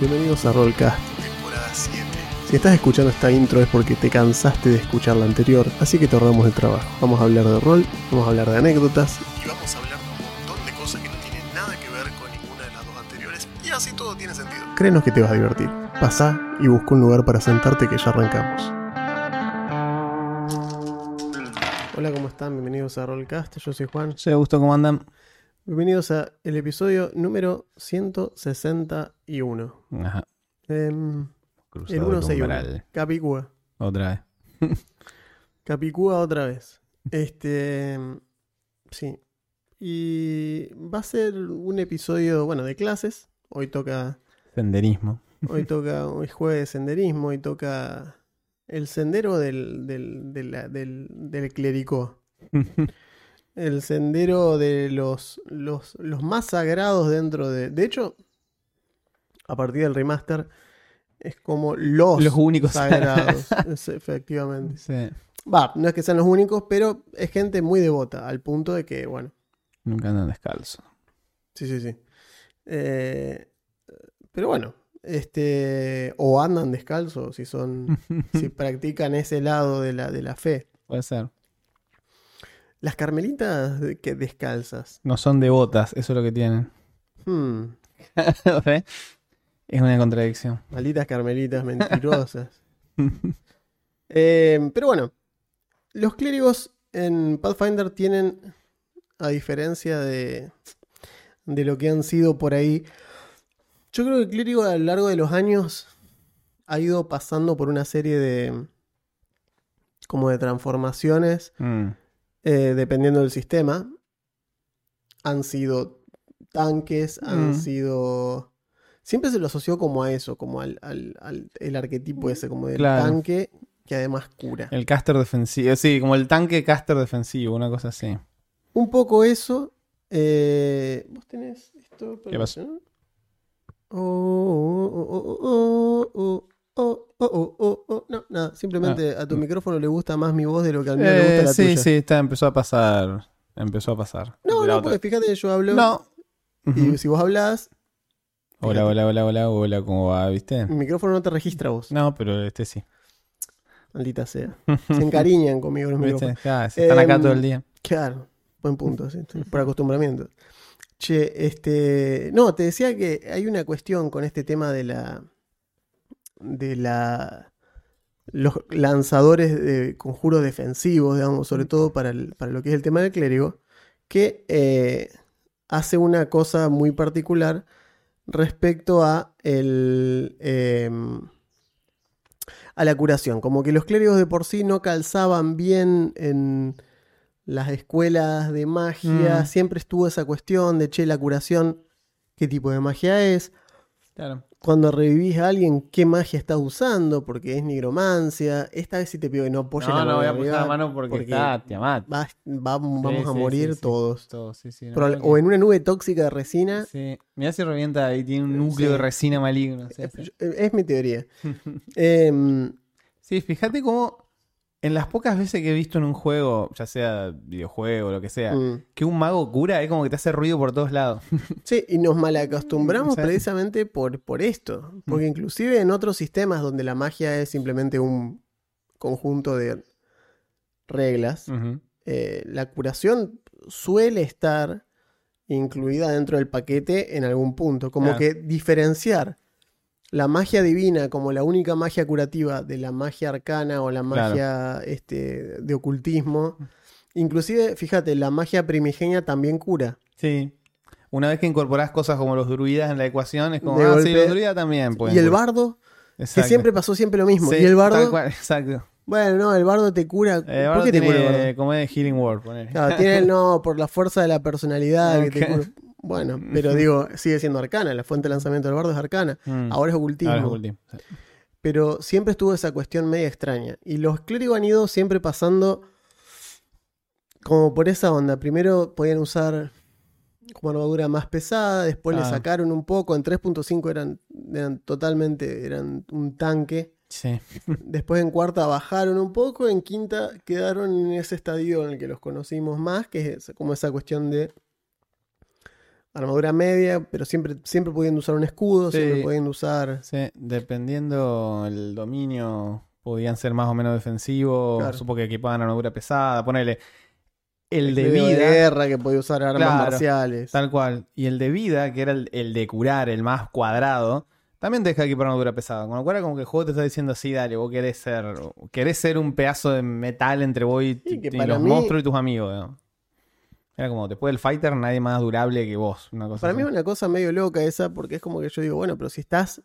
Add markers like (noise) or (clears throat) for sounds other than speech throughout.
Bienvenidos a Rollcast, temporada 7. Si estás escuchando esta intro es porque te cansaste de escuchar la anterior, así que te ahorramos el trabajo. Vamos a hablar de rol, vamos a hablar de anécdotas y vamos a hablar de un montón de cosas que no tienen nada que ver con ninguna de las dos anteriores y así todo tiene sentido. Créenos que te vas a divertir. Pasá y busca un lugar para sentarte que ya arrancamos. Hola, ¿cómo están? Bienvenidos a Rollcast, yo soy Juan. Soy Augusto, ¿cómo andan? Bienvenidos a el episodio número 161. Ajá. Cruzado el el 161. umbral. Capicúa. Otra vez. (laughs) Capicúa otra vez. (laughs) Este. Sí. Y va a ser un episodio, bueno, de clases. Hoy toca. Senderismo. Hoy (laughs) toca. Hoy jueves de senderismo. Hoy toca. El sendero del. del. de la- del, del clericó. El sendero de los, los, los más sagrados dentro de. De hecho, a partir del remaster, es como los, Los únicos sagrados. (laughs) Es- efectivamente. Sí. Va, no es que sean los únicos, pero es gente muy devota, al punto de que, bueno, Nunca andan descalzo. sí, sí, sí. Eh, pero bueno, este. O andan descalzos si son. si (laughs) practican ese lado de la, de la fe. Puede ser. Las carmelitas de- que descalzas. No son devotas, eso es lo que tienen. Hmm. (laughs) Es una contradicción. Malditas carmelitas (laughs) mentirosas. (laughs) Eh, pero bueno, los clérigos en Pathfinder tienen, a diferencia de, de lo que han sido por ahí, yo creo que el clérigo a lo largo de los años ha ido pasando por una serie de como de transformaciones Mm. Eh, dependiendo del sistema. Han sido tanques, han Mm. sido... Siempre se lo asoció como a eso, como al, al- al- el arquetipo ese, como del Claro. tanque que además cura. El caster defensivo. Sí, como el tanque caster defensivo, una cosa así. Un poco eso. eh, ¿Vos tenés esto? ¿Qué pasó? ¿no? Oh, oh, oh, oh, oh, oh, oh, oh, oh, oh, oh. No, nada. Simplemente a tu micrófono le gusta más mi voz de lo que al mío le gusta Ah. Eh, la sí, tuya. sí, está, empezó a pasar. Empezó a pasar. No, no, porque fíjate que yo hablo. No. Y si vos hablas, Hola, hola, hola, hola, hola, ¿cómo va? ¿Viste? mi micrófono no te registra vos. No, pero este sí. Maldita sea. (laughs) Se encariñan conmigo los micrófonos. Si están acá Em, todo el día. Claro, buen punto, sí, por acostumbramiento. Che, este. No, te decía que hay una cuestión con este tema de la. De la. los lanzadores de conjuros defensivos, digamos, sobre todo para, el- para lo que es el tema del clérigo, que eh, hace una cosa muy particular respecto a el. em, a la curación. Como que los clérigos de por sí no calzaban bien en las escuelas de magia. Mm. Siempre estuvo esa cuestión de, che, la curación, ¿qué tipo de magia es? Claro. Cuando revivís a alguien, ¿qué magia estás usando? Porque es nigromancia. Esta vez sí te pido que no apoyes la No, no mano voy a apoyar la mano porque, porque está Tiamat. va- vamos Sí, a morir sí, sí. todos. Todo, sí, sí, no, que- O en una nube tóxica de resina. Sí. Mirá si revienta ahí, tiene un núcleo de resina maligno. Eh, sí. Es mi teoría. (laughs) Em, Sí, fíjate cómo en las pocas veces que he visto en un juego, ya sea videojuego o lo que sea, mm. que un mago cura es como que te hace ruido por todos lados. (laughs) Sí, y nos malacostumbramos Sí. precisamente por, por esto. Porque inclusive en otros sistemas donde la magia es simplemente un conjunto de reglas, eh, la curación suele estar incluida dentro del paquete en algún punto. Como Claro. que diferenciar la magia divina como la única magia curativa de la magia arcana o la Claro. magia este, de ocultismo. Inclusive, fíjate, la magia primigenia también cura. Sí. Una vez que incorporás cosas como los druidas en la ecuación, es como, De ah, sí, los druidas también pueden y el curar. bardo, que siempre pasó siempre lo mismo. Sí, y el bardo, cual, exacto. bueno, no, el bardo te cura. El ¿Por qué te cura el bardo? como es Healing Word, ponele. Claro, tiene no por la fuerza de la personalidad (laughs) que te cura. Bueno, pero digo, sigue siendo arcana. La fuente de lanzamiento del bardo es arcana. Mm. Ahora es ocultismo. Ahora es. Sí. Pero siempre estuvo esa cuestión media extraña. Y los clérigos han ido siempre pasando como por esa onda. Primero podían usar como armadura más pesada, después le Ah. sacaron un poco. En 3.5 eran, eran totalmente eran un tanque. Sí. (laughs) Después en cuarta bajaron un poco, en quinta quedaron en ese estadio en el que los conocimos más, que es como esa cuestión de armadura media, pero siempre, siempre pudiendo usar un escudo, Sí. siempre pudiendo usar. Sí, dependiendo el dominio, podían ser más o menos defensivos. Claro. Supongo que equipaban armadura pesada. Ponele el de vida, guerra, que podía usar armas Claro. marciales. tal cual. Y el de vida, que era el, el de curar, el más cuadrado, también te deja equipar armadura pesada. Con lo cual era como que el juego te está diciendo así, dale, vos querés ser, querés ser un pedazo de metal entre vos y, Sí, los mí- monstruos y tus amigos. ¿no? Era como, después del fighter, nadie más durable que vos. Una cosa Para mí es una cosa medio loca esa, porque es como que yo digo, bueno, pero si estás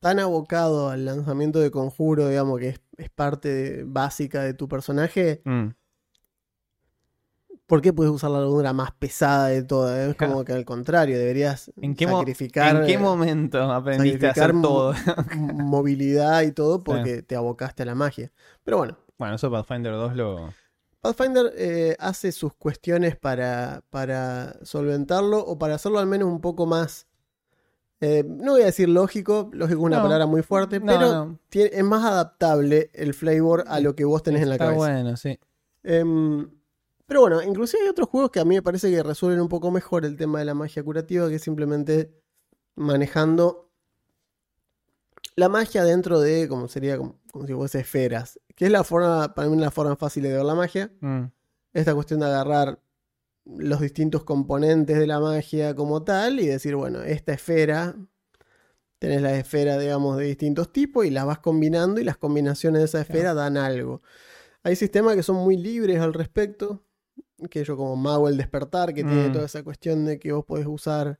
tan abocado al lanzamiento de conjuro, digamos, que es, es parte de- básica de tu personaje, Mm. ¿por qué puedes usar la armadura más pesada de todas? Es como que al contrario, deberías ¿En qué, sacrificar, ¿En qué momento aprendiste a hacer todo? movilidad y todo porque te abocaste a la magia. Pero bueno, bueno, eso Pathfinder 2 lo... Pathfinder eh, hace sus cuestiones para, para solventarlo o para hacerlo al menos un poco más, eh, no voy a decir lógico, lógico es una No. palabra muy fuerte, No, pero no. tie- es más adaptable el flavor a lo que vos tenés en la Está cabeza. bueno, sí. Em, pero bueno, inclusive hay otros juegos que a mí me parece que resuelven un poco mejor el tema de la magia curativa, que es simplemente manejando la magia dentro de, como sería como, como si fuese esferas, que es la forma, para mí la forma fácil de ver la magia. Mm. Esta cuestión de agarrar los distintos componentes de la magia como tal y decir, bueno, esta esfera, tenés las esferas, digamos, de distintos tipos y las vas combinando y las combinaciones de esa esfera dan algo. Hay sistemas que son muy libres al respecto, que yo como mago el despertar, que tiene Mm. toda esa cuestión de que vos podés usar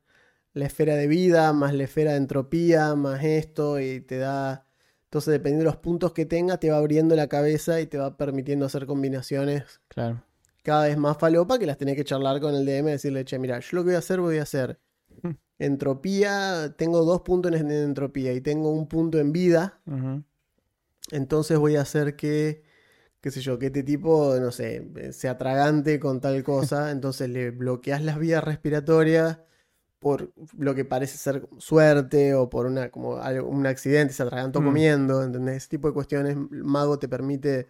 la esfera de vida, más la esfera de entropía, más esto, y te da... Entonces, dependiendo de los puntos que tenga, te va abriendo la cabeza y te va permitiendo hacer combinaciones Claro. cada vez más falopa que las tenés que charlar con el DM y decirle, che, mira, yo lo que voy a hacer, voy a hacer Mm. entropía, tengo dos puntos en en entropía y tengo un punto en vida, entonces voy a hacer que, qué sé yo, que este tipo, no sé, se atragante con tal cosa, (laughs) entonces le bloqueas las vías respiratorias por lo que parece ser suerte o por una, como algo- un accidente, se atragantó Mm. comiendo, ¿entendés? Ese tipo de cuestiones, el mago te permite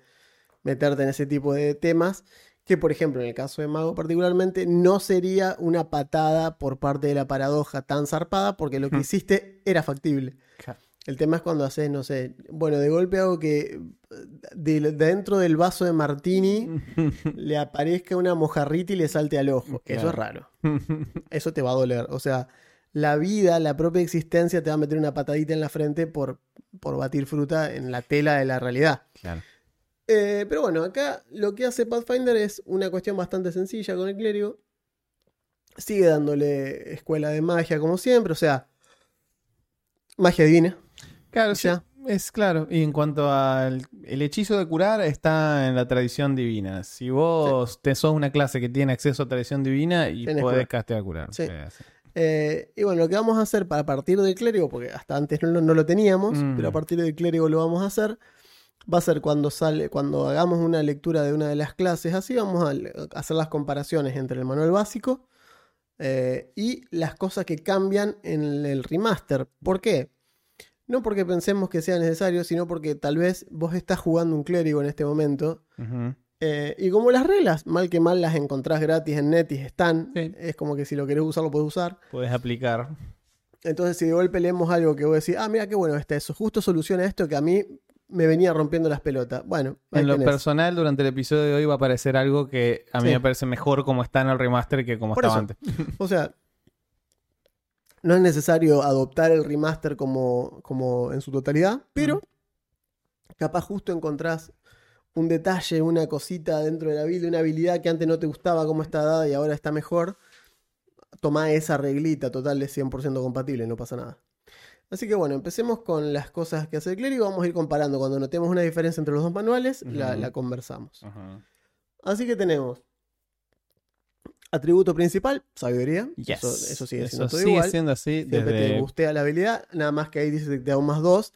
meterte en ese tipo de temas, que por ejemplo en el caso de mago particularmente no sería una patada por parte de la paradoja tan zarpada porque lo que Mm. hiciste era factible. Claro. El tema es cuando haces, no sé, bueno, de golpe hago que eh, de- dentro del vaso de martini (laughs) le aparezca una mojarrita y le salte al ojo. Eso es raro. (laughs) Eso te va a doler. O sea, la vida, la propia existencia te va a meter una patadita en la frente por, por batir fruta en la tela de la realidad. Claro. Eh, pero bueno, acá lo que hace Pathfinder es una cuestión bastante sencilla con el clérigo. Sigue dándole escuela de magia como siempre, o sea, magia divina. Claro, sí, es claro. Y en cuanto al el hechizo de curar, está en la tradición divina. Si vos te sos una clase que tiene acceso a tradición divina y Tenés podés curar. castear curar. Sí. Sí, sí. Eh, y bueno, lo que vamos a hacer para partir del clérigo, porque hasta antes no, lo- no lo teníamos, Mm. pero a partir del clérigo lo vamos a hacer, va a ser cuando sale, cuando hagamos una lectura de una de las clases, así vamos a a hacer las comparaciones entre el manual básico eh, y las cosas que cambian en el remaster. ¿Por qué? No porque pensemos que sea necesario, sino porque tal vez vos estás jugando un clérigo en este momento eh, y como las reglas, mal que mal las encontrás gratis en Netis, están. Sí. Es como que si lo querés usar, lo podés usar. Podés aplicar. Entonces, si de golpe leemos algo que vos decís, ah, mira qué bueno está eso, justo soluciona esto que a mí me venía rompiendo las pelotas. Bueno, En lo tenés. personal, durante el episodio de hoy va a aparecer algo que a mí Sí. me parece mejor como está en el remaster que como Por estaba eso. antes. O sea, no es necesario adoptar el remaster como, como en su totalidad, pero capaz justo encontrás un detalle, una cosita dentro de la build, una habilidad que antes no te gustaba cómo está dada y ahora está mejor. Tomá esa reglita total de 100% compatible, no pasa nada. Así que bueno, empecemos con las cosas que hace el clérigo. Vamos a ir comparando. Cuando notemos una diferencia entre los dos manuales, la, conversamos. Así que tenemos atributo principal, sabiduría. Yes. Eso, eso sigue Eso siendo todo sigue igual. siendo así Siempre te desde... bustea la habilidad. Nada más que ahí dice que te da un más dos.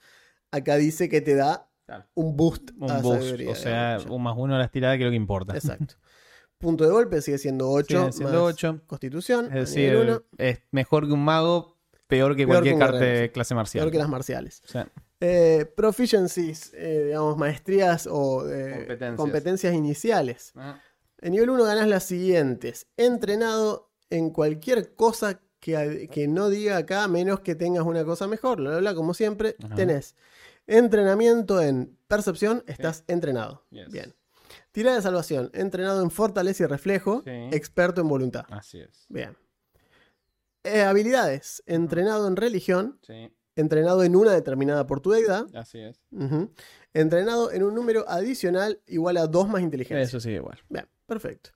Acá dice que te da Claro. un boost un a boost. sabiduría. o sea, un más uno a las tiradas que es lo que importa. Exacto. Punto de golpe sigue siendo 8. Sigue siendo ocho. Constitución. Es decir, es mejor que un mago, peor que Peor cualquier que carta guerrero, de clase marcial. peor que las marciales. O sea, Eh, proficiencies, eh, digamos, maestrías o eh, Competencias. competencias iniciales. ah, En nivel 1 ganas las siguientes. Entrenado en cualquier cosa que, que no diga acá, menos que tengas una cosa mejor, bla, bla, bla, como siempre, Ajá. tenés entrenamiento en percepción, estás entrenado. Yes. Bien. Tirada de salvación, entrenado en fortaleza y reflejo, Sí. experto en voluntad. Así es. Bien. Eh, habilidades, entrenado en religión, Sí, entrenado en una determinada por tu deidad, así es. entrenado en un número adicional igual a 2 más inteligencia. Eso sí, igual. Bien, perfecto.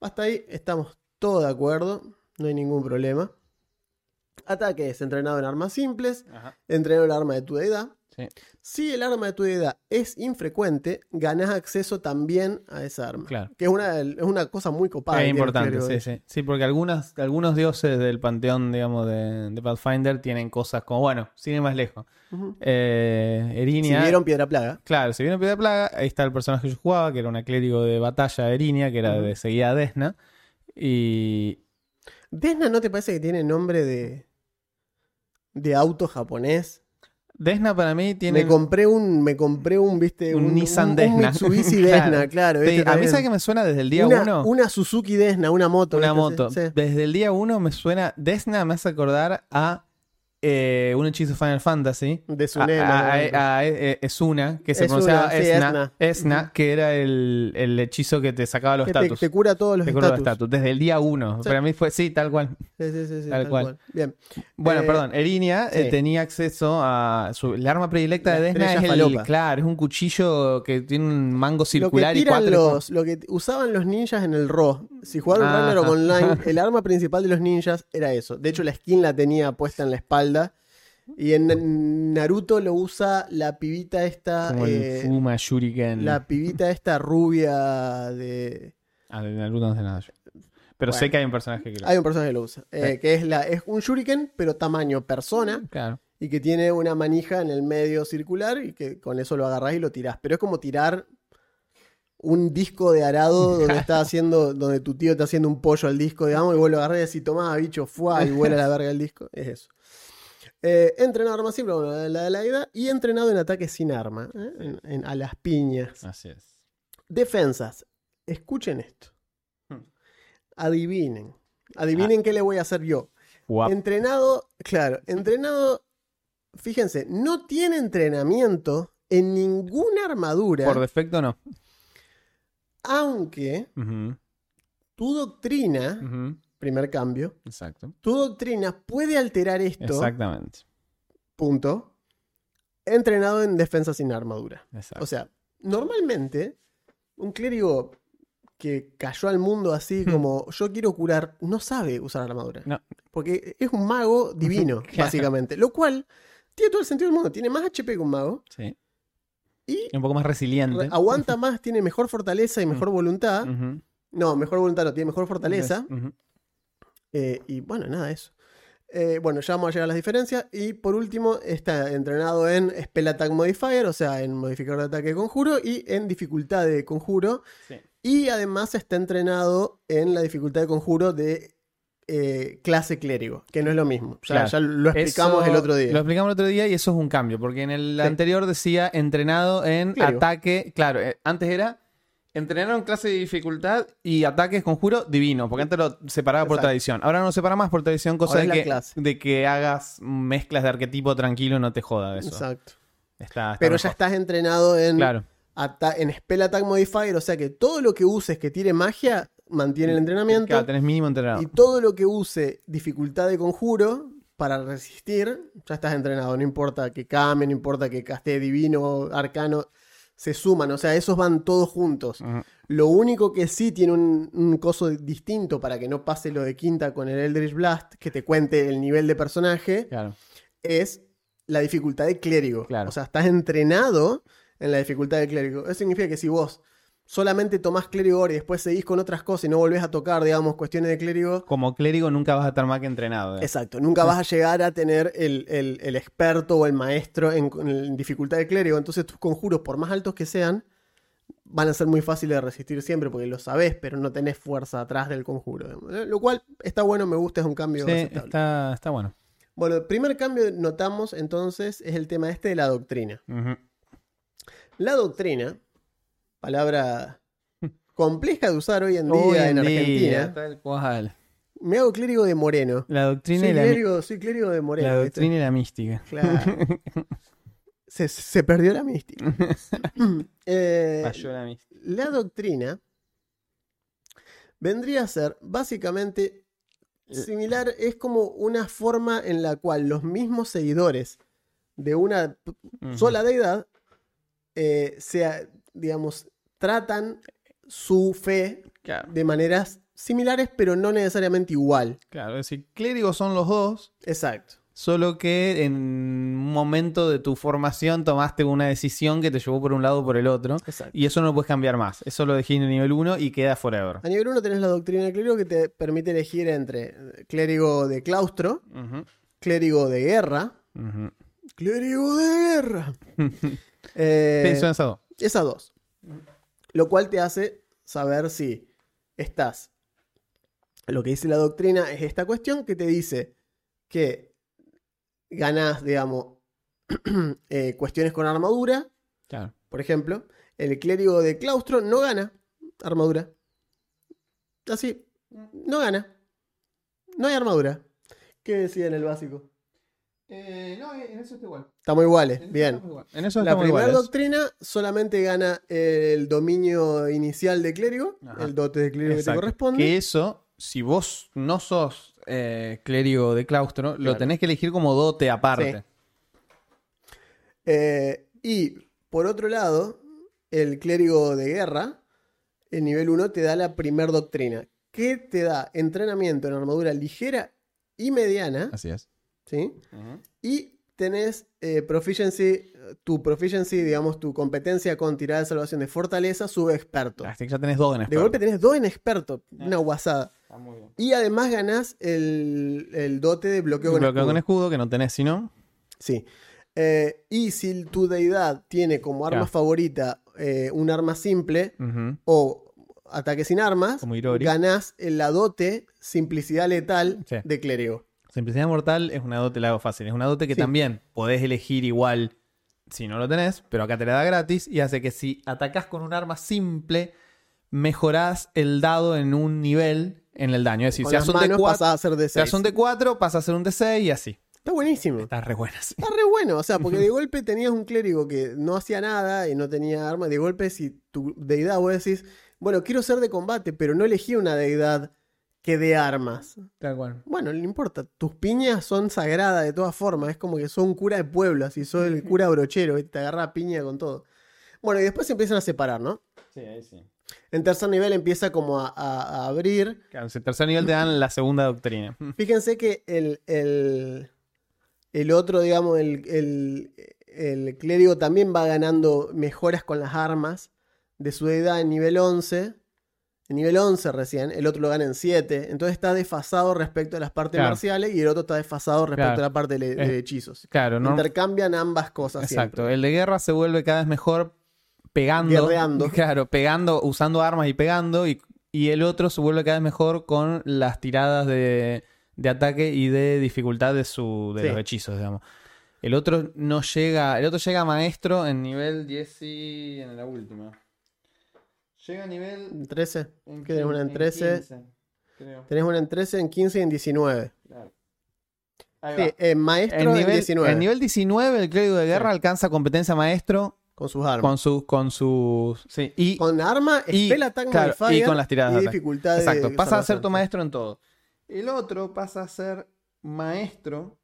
Hasta ahí estamos todos de acuerdo, no hay ningún problema. Ataques, entrenado en armas simples, Ajá. entrenado en el arma de tu deidad. Sí. Si el arma de tu deidad es infrecuente, ganás acceso también a esa arma. Claro. Que es una, es una cosa muy copada. es importante, sí, de- sí. Sí, porque algunas, algunos dioses del panteón, digamos, de, de Pathfinder tienen cosas como, bueno, sin ir más lejos. Ujú. Eh, Si Erinia. vieron Piedra Plaga. Claro, si viene Piedra Plaga, ahí está el personaje que yo jugaba, que era una clérigo de batalla de Erinia, que era de seguida a Desna. Y. ¿Desna no te parece que tiene nombre de, de auto japonés? Desna para mí tiene. Me compré un, me compré un, viste, Un Nissan un Desna. Mitsubishi Claro. (laughs) Desna, claro. A mí sabe que me suena desde el día una, uno. una Suzuki Desna, una moto. Una ¿viste? moto. Sí. Desde el día uno me suena. Desna me hace acordar a eh, un hechizo Final Fantasy. De A, Tsunema, a- ¿no? a- a- eh, Esuna, que se pronunciaba sí, Esna, Esna. Esna, que era el, el hechizo que te sacaba los Que te, estatus. te cura todos los Te cura los estatus. estatus. Desde el día uno. Sí. Para mí fue, sí, tal cual. Sí, sí, sí, sí, Tal tal cual. cual. Bien. Bueno, Eh, perdón, Erinia eh, tenía acceso a su, el arma predilecta La de Desna es el, falopa. claro, es un cuchillo que tiene un mango Lo que circular y cuatro los, lo que usaban los ninjas en el RO. Si jugaron. Ragnarok (laughs) Online, el arma principal de los ninjas era eso. De hecho, la skin la tenía puesta en la espalda. Y en Naruto lo usa la pibita esta. como eh, el Fuma Shuriken. la pibita esta rubia de. Ah, de Naruto no sé nada yo. Pero sé que hay un personaje que lo Hay un personaje que lo usa. eh, Sí. que es, la, es un shuriken, pero tamaño persona. Claro. Y que tiene una manija en el medio circular. Y que con eso lo agarrás y lo tirás. Pero es como tirar un disco de arado donde está haciendo, donde tu tío está haciendo un pollo al disco, digamos, y vos lo agarrás y decís, tomá, bicho, fue y vuela la verga el disco. Es eso. Eh, entrenado en arma simple, bueno, la de la edad, y entrenado en ataque sin arma, ¿eh? en- en- a las piñas. Así es. Defensas. Escuchen esto. Hmm. Adivinen. Adivinen qué le voy a hacer yo. Guap. Entrenado, claro, entrenado, fíjense, no tiene entrenamiento en ninguna armadura, Por defecto no. aunque tu doctrina, primer cambio, Exacto. tu doctrina puede alterar esto, Exactamente. punto, entrenado en defensa sin armadura. Exacto. O sea, normalmente, un clérigo que cayó al mundo así como yo quiero curar, no sabe usar armadura. No. Porque es un mago (laughs) divino, Claro. básicamente. Lo cual tiene todo el sentido del mundo. Tiene más HP que un mago sí. y Un poco más resiliente. re- aguanta más, tiene mejor fortaleza y mejor voluntad. Ujú. No, mejor voluntad no, tiene mejor fortaleza. Ujú. Eh, y bueno, nada, eso. Eh, bueno, ya vamos a llegar a las diferencias. Y por último, está entrenado en Spell Attack Modifier, o sea, en modificador de ataque de conjuro y en dificultad de conjuro. Sí. Y además está entrenado en la dificultad de conjuro de eh, clase clérigo, que no es lo mismo. Ya, Claro. ya lo explicamos Eso el otro día. Lo explicamos el otro día y eso es un cambio, porque en el Sí. anterior decía entrenado en Clérigo. ataque. Claro, eh, antes era entrenado en clase de dificultad y ataques conjuro divino, porque antes lo separaba por Exacto. tradición. Ahora no lo separa más por tradición, cosa Ahora de es la que, clase. de que hagas mezclas de arquetipo tranquilo, no te joda de eso. Exacto. Está, está Pero ya mejor. estás entrenado en, Claro, ata- en Spell Attack Modifier, o sea que todo lo que uses que tire magia mantiene el entrenamiento. claro, tenés mínimo entrenado. Y todo lo que use dificultad de conjuro para resistir, ya estás entrenado. No importa que came, no importa que caste divino, arcano, se suman. O sea, esos van todos juntos. Lo único que sí tiene un, un coso distinto para que no pase lo de quinta con el Eldritch Blast, que te cuente el nivel de personaje, Claro. es la dificultad de clérigo. Claro. O sea, estás entrenado en la dificultad de clérigo. Eso significa que si vos solamente tomás clérigo ahora y después seguís con otras cosas y no volvés a tocar, digamos, cuestiones de clérigo, Como clérigo nunca vas a estar más que entrenado. ¿eh? Exacto, nunca vas a (laughs) llegar a tener el, el- el experto o el maestro en, en dificultad de clérigo. Entonces tus conjuros, por más altos que sean, van a ser muy fáciles de resistir siempre porque lo sabés, pero no tenés fuerza atrás del conjuro. digamos. Lo cual está bueno, me gusta, es un cambio Sí, aceptable. está, está bueno. Bueno, el primer cambio que notamos entonces es el tema este de la doctrina. La doctrina, palabra (laughs) compleja de usar hoy en día Hoy en, día, Argentina, Tal cual. me hago clérigo de moreno. La doctrina, Soy y la, clérigo, soy clérigo de moreno. la ¿viste? doctrina y la mística. Claro. (laughs) se, se perdió la mística. (laughs) Eh, Falló la mística. la doctrina vendría a ser básicamente similar, es como una forma en la cual los mismos seguidores de una sola deidad eh, se, digamos, tratan su fe Claro, de maneras similares, pero no necesariamente igual. claro, es decir, clérigos son los dos, Exacto. solo que en un momento de tu formación tomaste una decisión que te llevó por un lado o por el otro. Exacto. Y eso no lo puedes cambiar más. Eso lo dejé en el nivel 1 y queda forever. A nivel 1 tenés la doctrina del clérigo que te permite elegir entre clérigo de claustro, clérigo de guerra, clérigo de guerra. (laughs) Eh, son esas dos. Esas dos. Lo cual te hace saber si estás. Lo que dice la doctrina es esta cuestión que te dice que ganás, digamos, (clears throat) eh, cuestiones con armadura. Claro. Por ejemplo, el clérigo de claustro no gana armadura. Así, no gana. No hay armadura. ¿Qué decía en el básico? Eh, no, en eso está igual. Estamos iguales, bien. En eso La primera iguales. doctrina solamente gana el dominio inicial de clérigo, Ajá. el dote de clérigo que te corresponde. Que eso, si vos no sos eh, clérigo de claustro, lo tenés que elegir como dote aparte. Eh, y por otro lado, el clérigo de guerra, el nivel 1, te da la primer doctrina, que te da entrenamiento en armadura ligera y mediana, Así es. ¿Sí? Y tenés eh, proficiency, tu proficiency, digamos, tu competencia con tirada de salvación de fortaleza, sube experto. Así que ya tenés dos en De experto. golpe tenés dos en experto, una guasada. Está muy bien. Y además ganás el, el dote de bloqueo con Bloqueo escudo. con escudo, que no tenés sino. Sí. Eh, y si tu deidad tiene como arma Claro. favorita eh, un arma simple o ataque sin armas, Como ganás la dote simplicidad letal Sí. de clérigo. Simplicidad mortal es una dote, la hago fácil. Es una dote que Sí. también podés elegir igual si no lo tenés, pero acá te la da gratis y hace que si atacás con un arma simple, mejorás el dado en un nivel en el daño. Es decir, Con si haces un manos D4, pasás a ser de si haces un D4, pasa a ser un D6 y así. Está buenísimo. Está re buenas. Está re bueno, o sea, porque de (laughs) golpe tenías un clérigo que no hacía nada y no tenía arma. De golpe, si tu deidad, vos decís, bueno, quiero ser de combate, pero no elegí una deidad que dé armas. Tal cual. Bueno, no importa, tus piñas son sagradas de todas formas, es como que sos un cura de pueblo, así sos el cura brochero, y te agarra a piña con todo. Bueno, y después se empiezan a separar, ¿no? Sí, ahí sí. En tercer nivel empieza como a, a- a abrir. Claro, en tercer nivel te dan la segunda doctrina. (laughs) Fíjense que el, el, el otro, digamos, el, el, el clérigo también va ganando mejoras con las armas de su deidad en nivel 11. En nivel 11 recién, el otro lo gana en 7. Entonces está desfasado respecto a las partes Claro. marciales y el otro está desfasado respecto Claro. a la parte de, de hechizos. Claro, no. Intercambian ambas cosas. Exacto. siempre. El de guerra se vuelve cada vez mejor pegando. Guerreando. (laughs) Claro, pegando, usando armas y pegando. Y, y el otro se vuelve cada vez mejor con las tiradas de, de ataque y de dificultad de, su, de Sí. los hechizos, digamos. El otro no llega. El otro llega a maestro en nivel 10 y en la última. Llega a nivel. En 13. En ¿Qué tenés una en quin- 13? 15, creo. Tenés una en 13, en 15 y en 19. Claro. Ahí Sí, en maestro En en nivel, 19. en nivel 19, el clérigo de guerra Sí. alcanza competencia maestro con sus armas. con sus. Con sus sí, y, Con arma, y- spell attack claro, y con las tiradas y de ataque. dificultad de Exacto, pasa a ser tu maestro en todo. El otro pasa a ser maestro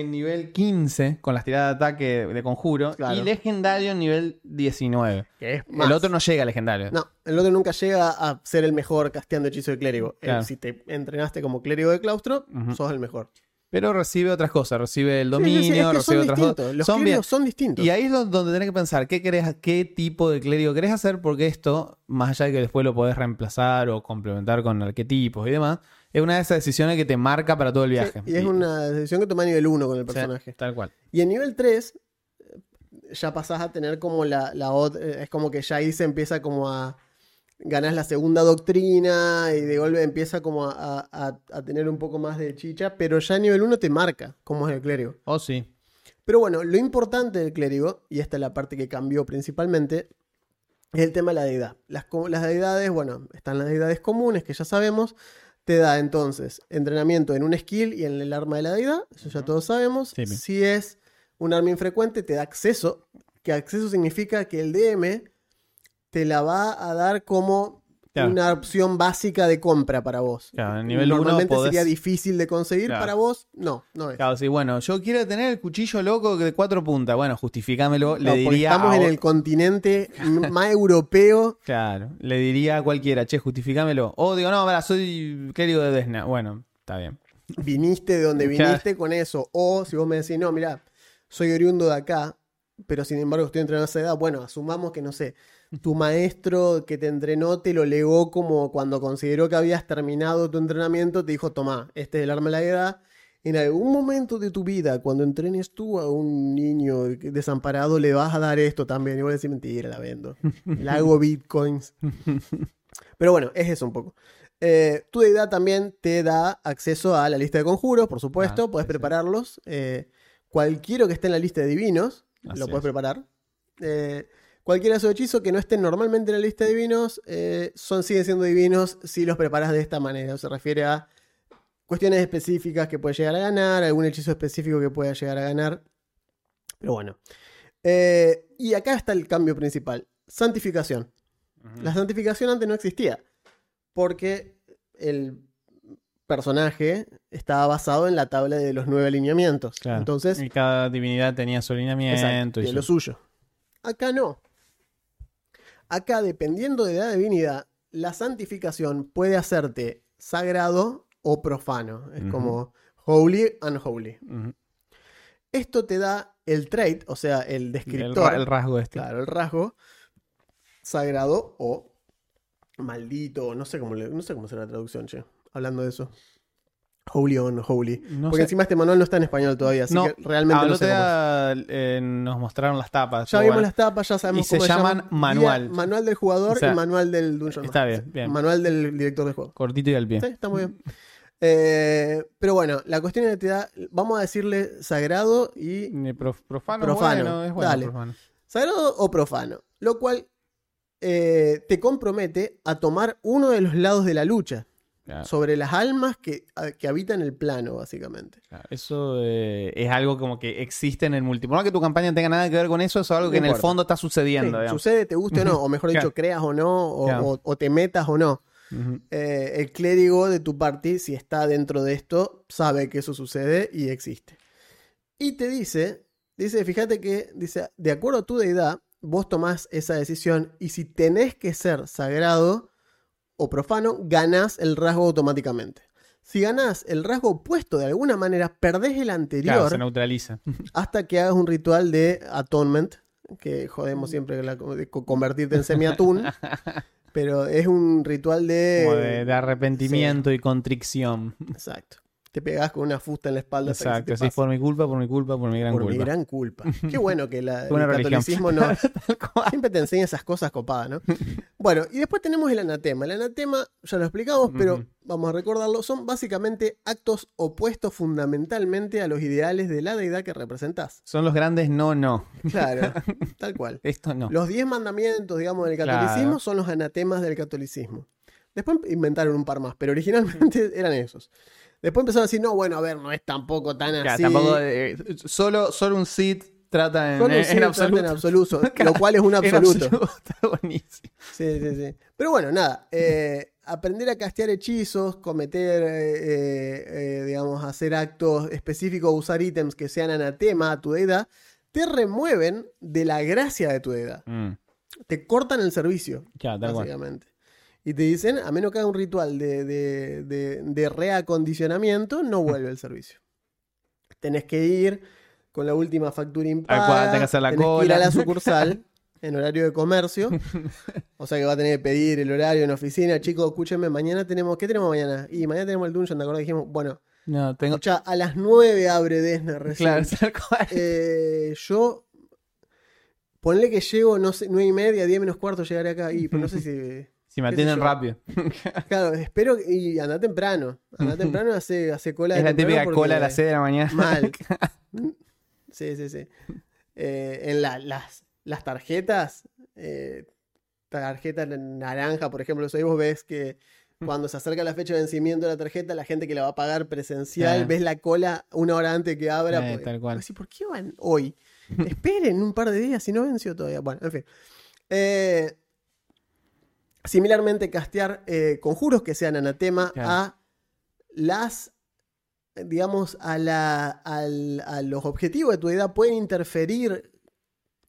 en nivel 15 con las tiradas de ataque de conjuro Claro. y legendario en nivel 19. Que es más. El otro no llega a legendario. No, el otro nunca llega a ser el mejor casteando hechizo de clérigo. Eh, si te entrenaste como clérigo de claustro, sos el mejor. Pero recibe otras cosas, recibe el dominio, sí, sí, es que recibe son otras distintos. cosas. Los Son bien. clérigos son distintos. Y ahí es donde tenés que pensar, ¿qué, querés, ¿qué tipo de clérigo querés hacer? Porque esto, más allá de que después lo podés reemplazar o complementar con arquetipos y demás, es una de esas decisiones que te marca para todo el Sí, viaje. y es una decisión que toma a nivel 1 con el Sí, personaje. tal cual. Y en nivel 3, eh, ya pasás a tener como la, la ot- eh, es como que ya ahí se empieza como a ganás la segunda doctrina y de golpe empieza como a, a- a tener un poco más de chicha, pero ya a nivel 1 te marca cómo es el clérigo. Oh, sí. Pero bueno, lo importante del clérigo, y esta es la parte que cambió principalmente, es el tema de la deidad. Las, las deidades, bueno, están las deidades comunes que ya sabemos, te da entonces entrenamiento en un skill y en el arma de la deidad, eso ya todos sabemos. Sí. Si es un arma infrecuente, te da acceso, que acceso significa que el DM te la va a dar como Claro. una opción básica de compra para vos. Claro, en nivel 1 Normalmente podés... sería difícil de conseguir Claro. para vos, no, no es. Claro, sí, bueno, yo quiero tener el cuchillo loco de cuatro puntas. Bueno, justifícamelo. No, le diría. estamos en el continente más europeo. (laughs) Claro, le diría a cualquiera, che, justifícamelo. O digo, no, mira, soy clérigo de Desna. Bueno, está bien. Viniste de donde (laughs) viniste con eso. O si vos me decís, no, mira, soy oriundo de acá, pero sin embargo estoy entrenado a esa edad. Bueno, asumamos que, no sé, tu maestro que te entrenó te lo legó como cuando consideró que habías terminado tu entrenamiento, te dijo, toma, este es el arma de la edad. En algún momento de tu vida, cuando entrenes tú a un niño desamparado, le vas a dar esto también. Y vos decís, mentira, la vendo. Le hago (laughs) bitcoins. Pero bueno, es eso un poco. Eh, tu deidad también te da acceso a la lista de conjuros, por supuesto. Ah, puedes sí, prepararlos. Eh, cualquiera que esté en la lista de divinos, Así lo puedes es. preparar. Eh, cualquier de esos hechizos que no estén normalmente en la lista de divinos, eh, son, siguen siendo divinos si los preparas de esta manera. Se refiere a cuestiones específicas que puedes llegar a ganar, algún hechizo específico que pueda llegar a ganar. Pero bueno. Eh, y acá está el cambio principal. Santificación. La santificación antes no existía. Porque el personaje estaba basado en la tabla de los nueve alineamientos. Claro. Entonces, y cada divinidad tenía su alineamiento. exacto, y lo su- suyo. Acá no. Acá, dependiendo de la divinidad, la santificación puede hacerte sagrado o profano. Es como holy, unholy. Ujú. Esto te da el trait, o sea, el descriptor. el rasgo este. Claro, el rasgo sagrado o maldito, no sé cómo, le- no sé cómo será la traducción, che. Hablando de eso. Holy o unholy. No Porque sé. encima este manual no está en español todavía, así No. que realmente no día, eh, nos mostraron las tapas. Ya vimos bueno. las tapas, ya sabemos Y se cómo llaman manual. Guía- manual del jugador O sea, y manual del Dungeon está bien, bien. Manual del director de juego. Cortito y al pie. Sí, está muy bien. Eh, pero bueno, la cuestión es que te da, vamos a decirle sagrado y Eh, prof- profano, Profano, bueno, es bueno, dale. profano. Sagrado o profano. Lo cual eh, te compromete a tomar uno de los lados de la lucha Claro, sobre las almas que, que habitan el plano, básicamente. claro. Eso eh, es algo como que existe en el multiplayer. No que tu campaña tenga nada que ver con eso, eso es algo No que en el fondo está Sí, sucediendo. digamos. sucede, te guste o no, o mejor (laughs) dicho, Claro. creas o no, o, o- o te metas o no. Ujú. Eh, el clérigo de tu party, si está dentro de esto, sabe que eso sucede y existe. Y te dice, dice, fíjate que, dice, de acuerdo a tu deidad, vos tomás esa decisión y si tenés que ser sagrado o profano, ganás el rasgo automáticamente. Si ganás el rasgo opuesto de alguna manera, perdés el anterior Claro, se neutraliza. (laughs) hasta que hagas un ritual de atonement, que jodemos siempre la- de co- convertirte en semiatún, (laughs) pero es un ritual de... Como de, de arrepentimiento y contrición. Exacto. Te pegás con una fusta en la espalda. Exacto, sí, pasa. por mi culpa, por mi culpa, por mi gran Por culpa. mi gran culpa. (laughs) Qué bueno que la, el catolicismo no, (laughs) siempre te enseña esas cosas copadas, ¿no? Bueno, y después tenemos el anatema. El anatema, ya lo explicamos, pero vamos a recordarlo. Son básicamente actos opuestos fundamentalmente a los ideales de la deidad que representás. Son los grandes no, no. Claro, (laughs) tal cual. Esto no. Los diez mandamientos, digamos, del Claro. catolicismo son los anatemas del catolicismo. Después inventaron un par más, pero originalmente eran esos. Después empezaron a decir, no, bueno, a ver, no es tampoco tan Claro, así. tampoco, eh, solo, solo un Sith trata en, Solo en trata absoluto. en absoluto, (laughs) lo cual es un absoluto. (laughs) Está buenísimo. Sí, sí, sí. Pero bueno, nada. eh, aprender a castear hechizos, cometer, eh, eh, eh, digamos, hacer actos específicos, usar ítems que sean anatema a tu deidad, te remueven de la gracia de tu deidad. Mm, Te cortan el servicio, cual. básicamente. Y te dicen, a menos que haga un ritual de, de, de- de reacondicionamiento, no vuelve el servicio. Tenés que ir con la última factura impaga. tenés que hacer la tenés que ir a la sucursal en horario de comercio. (laughs) O sea que va a tener que pedir el horario en oficina. Chicos, escúchenme, mañana tenemos... ¿Qué tenemos mañana? Y mañana tenemos el Dungeon, ¿te acuerdas? Dijimos, bueno, No, tengo. a las 9 abre Desna recién. Claro, tal cual. Eh, yo... Ponle que llego, no sé, 9 y media, 10 menos cuarto llegaré acá. Y, pero no sé (laughs) si... Si me atienden rápido. (laughs) Claro, espero y anda temprano. Anda temprano, hace, hace cola. de es la típica cola a las 6 de la mañana. Mal. (laughs) Sí, sí, sí. Eh, en la- las, las tarjetas, eh, tarjeta naranja, por ejemplo, eso ahí vos ves que cuando se acerca la fecha de vencimiento de la tarjeta, la gente que la va a pagar presencial, ves la cola una hora antes que abra. Eh, tal cual. ¿Por qué van hoy? (laughs) Esperen un par de días si no venció todavía. Bueno, en fin. Eh, similarmente, castear eh, conjuros que sean anatema Claro. a las, digamos, a, la, al- a los objetivos de tu deidad pueden interferir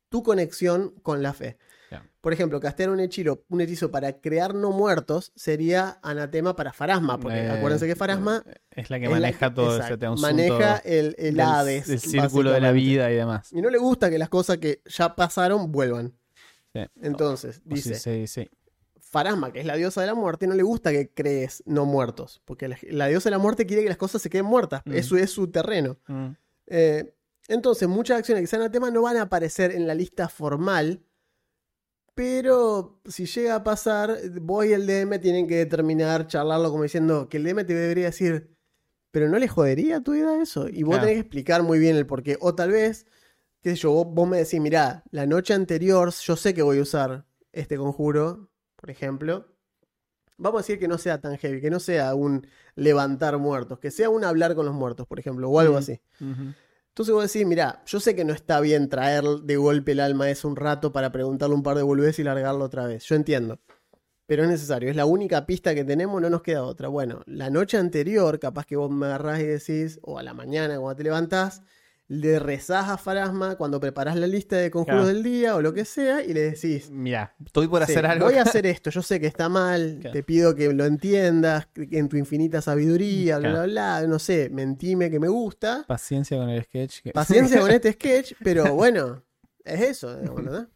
tu conexión con la fe. Claro. Por ejemplo, castear un hechizo, un hechizo para crear no muertos sería anatema para Farasma, porque Eh, acuérdense que Farasma Es la que es la maneja que- todo exacto, ese maneja el, el del- Hades. del círculo de la vida y demás. Y no le gusta que las cosas que ya pasaron vuelvan. Sí. Entonces, dice, sí, sí, sí. Farasma, que es la diosa de la muerte, no le gusta que crees no muertos. Porque la, la diosa de la muerte quiere que las cosas se queden muertas. Mm. Eso es su terreno. Mm. Eh, entonces, muchas acciones que sean anatema no van a aparecer en la lista formal. Pero si llega a pasar, vos y el DM tienen que determinar, charlarlo como diciendo que el DM te debería decir, pero no le jodería a tu vida eso. Y vos Claro. tenés que explicar muy bien el porqué. O tal vez, qué sé yo, vos, vos me decís, mirá, la noche anterior yo sé que voy a usar este conjuro, por ejemplo. Vamos a decir que no sea tan heavy, que no sea un levantar muertos, que sea un hablar con los muertos, por ejemplo, o algo Mm. así. Entonces vos decís, mira, yo sé que no está bien traer de golpe el alma ese un rato para preguntarle un par de boludeces y largarlo otra vez. Yo entiendo. Pero es necesario, es la única pista que tenemos, no nos queda otra. Bueno, la noche anterior, capaz que vos me agarrás y decís, o a la mañana cuando te levantás, le rezás a Farasma cuando preparás la lista de conjuros Claro. del día o lo que sea y le decís, Mira, estoy por Sí, hacer algo. Voy a hacer (laughs) esto, yo sé que está mal, Claro. te pido que lo entiendas, en tu infinita sabiduría, bla, Claro. bla, bla, no sé, mentime que me gusta. Paciencia con el sketch. que- Paciencia con (laughs) este sketch, pero bueno, es eso, ¿verdad?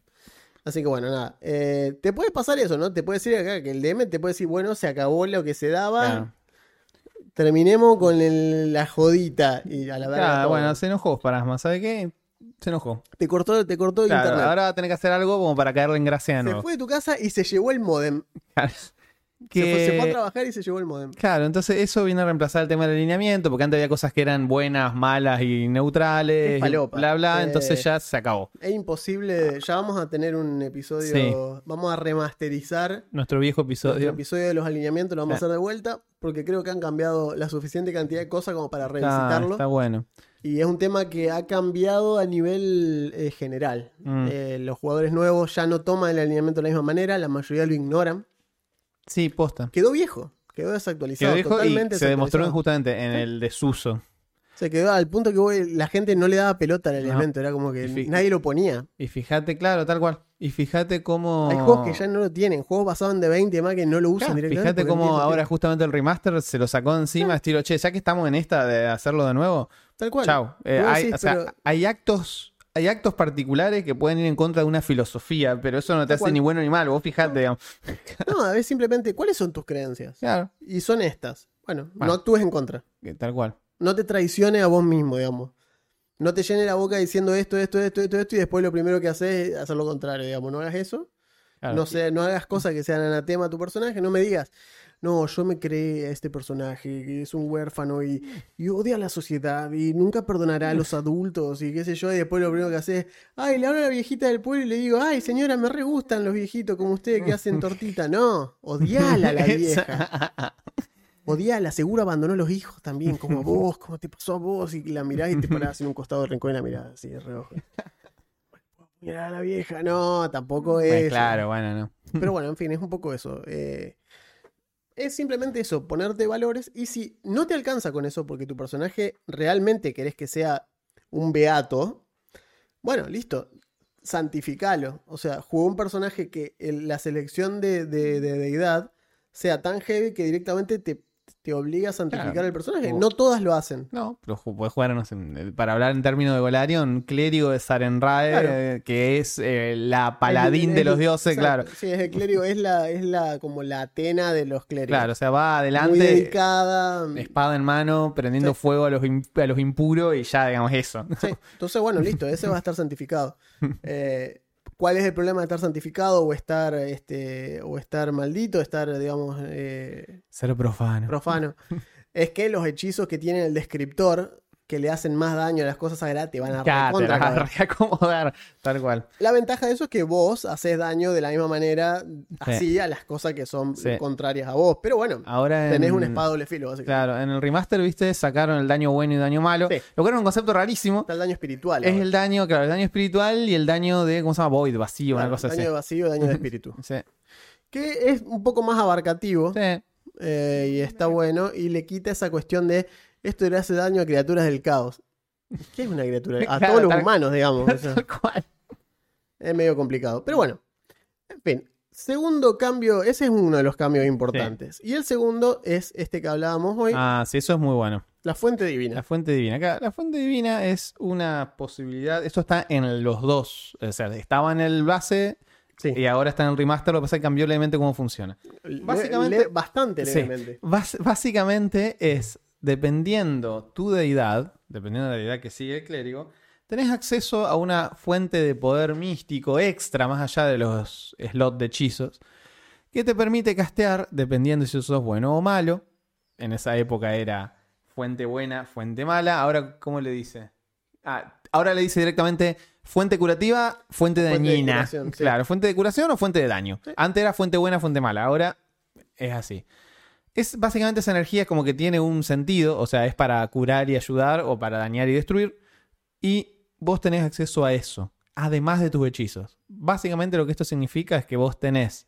Así que bueno, nada. eh, te puede pasar eso, ¿no? Te puede decir acá que el DM te puede decir, bueno, se acabó lo que se daba. Terminemos con el- la jodita y a la verdad. Claro, bueno, se enojó Parasma, ¿sabe qué? Se enojó. te cortó, te cortó Claro, internet. ahora va a tener que hacer algo como para caerle en gracia de se nuevo. fue de tu casa y se llevó el modem. Claro. Se, fue, se fue a Que- trabajar y se llevó el modem. Claro, entonces eso viene a reemplazar el tema del alineamiento, porque antes había cosas que eran buenas, malas y neutrales, y bla, bla, Eh, entonces ya se acabó. Es imposible. Ya vamos a tener un episodio. Sí. Vamos a remasterizar Nuestro viejo nuestro episodio. episodio de los alineamientos. Lo vamos a hacer de vuelta. Porque creo que han cambiado la suficiente cantidad de cosas como para revisitarlo. está bueno. Y es un tema que ha cambiado a nivel eh, general. Mm. Eh, los jugadores nuevos ya no toman el alineamiento de la misma manera. La mayoría lo ignoran. Sí, posta. Quedó viejo. Quedó desactualizado. Quedó viejo y totalmente se demostró justamente en el desuso. Se quedó al punto que voy- la gente no le daba pelota al No. elemento. Era como que Y nadie lo ponía. Y fíjate, claro, tal cual. Y fíjate cómo. Hay juegos que ya no lo tienen, juegos basados en de 20 más que no lo usan Claro, directamente. fíjate no cómo ahora justamente el remaster se lo sacó encima, estilo, che, ya que estamos en esta de hacerlo de nuevo, Tal cual. chau. Eh, Vos hay, decís, o sea, pero- hay actos, hay actos particulares que pueden ir en contra de una filosofía, pero eso no te hace ni bueno ni mal. Vos fijate, digamos. No, a ver simplemente cuáles son tus creencias. Claro, Y son estas. Bueno, Bueno. no actúes en contra. tal cual. No te traiciones a vos mismo, digamos. No te llenes la boca diciendo esto, esto, esto, esto, esto, y después lo primero que haces es hacer lo contrario, digamos. No hagas eso. Claro. No, sé, no hagas cosas que sean anatema a tu personaje. No me digas, no, yo me creé a este personaje que es un huérfano y, y odia a la sociedad y nunca perdonará a los adultos y qué sé yo. Y después lo primero que haces es, ay, le hablo a la viejita del pueblo y le digo, ay, señora, me re gustan los viejitos como ustedes que hacen tortita. No, odiala a la vieja. (laughs) Odiala, seguro abandonó los hijos también, como a vos, como te pasó a vos. Y la mirás y te parás en un costado de rincón y la mirás así de reojo. Mirá a la vieja, no, tampoco es. claro, bueno, no. Pero bueno, en fin, es un poco eso. Eh, es simplemente eso, ponerte valores. Y si no te alcanza con eso, porque tu personaje realmente querés que sea un beato, bueno, listo, santificalo. O sea, jugó un personaje que la selección de, de- de deidad sea tan heavy que directamente te, te obliga a santificar Claro. el personaje. No todas lo hacen. No, pero puedes jugar, no sé, para hablar en términos de Golarion, clérigo de Sarenrae, Claro. eh, que es eh, la paladín de los dioses, exacto, claro. Sí, es el clérigo, es la, es la como la Atena de los clérigos. Claro, o sea, va Muy adelante, dedicada. espada en mano, prendiendo Sí. fuego a los, a los impuros y ya, digamos, eso. Sí, entonces, bueno, listo, ese va a estar santificado. (laughs) Eh, ¿Cuál es el problema de estar santificado o estar, este, o estar maldito, estar, digamos, eh, Ser profano. profano? (laughs) es que los hechizos que tiene el descriptor, que le hacen más daño a las cosas sagradas te van a Ya, te vas a (laughs) reacomodar, tal cual. La ventaja de eso es que vos haces daño de la misma manera así a las cosas que son Sí. contrarias a vos. Pero bueno, Ahora en- tenés una espada doble filo. Claro, en el remaster, viste, sacaron el daño bueno y daño malo. Sí. Lo que era un concepto rarísimo. Está el daño espiritual. Es ahora. el daño, claro, el daño espiritual y el daño de, ¿cómo se llama? Void, vacío, Claro, una cosa daño así. de vacío, daño de (laughs) espíritu. Sí. que es un poco más abarcativo Sí. eh, y está bueno y le quita esa cuestión de esto le hace daño a criaturas del caos. ¿Qué es una criatura? A (laughs) Claro, todos los tal- humanos, digamos. o (laughs) sea, cual. es medio complicado. Pero bueno, en fin. Segundo cambio, ese es uno de los cambios importantes. Y el segundo es este que hablábamos hoy, Ah, sí, eso es muy bueno. la fuente La divina. fuente divina. Acá, la fuente divina es una posibilidad. Esto está en los dos. O sea, estaba en el base Sí. y ahora está en el remaster. Lo que pasa es que cambió levemente cómo funciona. Básicamente- le- bastante Sí. levemente. Bas- básicamente es, dependiendo tu deidad, dependiendo de la deidad que sigue el clérigo, tenés acceso a una fuente de poder místico extra, más allá de los slots de hechizos, que te permite castear, dependiendo si sos bueno o malo. En esa época era fuente buena, fuente mala. Ahora, ¿cómo le dice? Ah, ahora le dice directamente fuente curativa, fuente Fuente de dañina. curación, sí. Claro, fuente de curación o fuente de daño. Sí. Antes era fuente buena, fuente mala. Ahora es así. Es básicamente esa energía como que tiene un sentido, o sea, es para curar y ayudar o para dañar y destruir. Y vos tenés acceso a eso, además de tus hechizos. Básicamente lo que esto significa es que vos tenés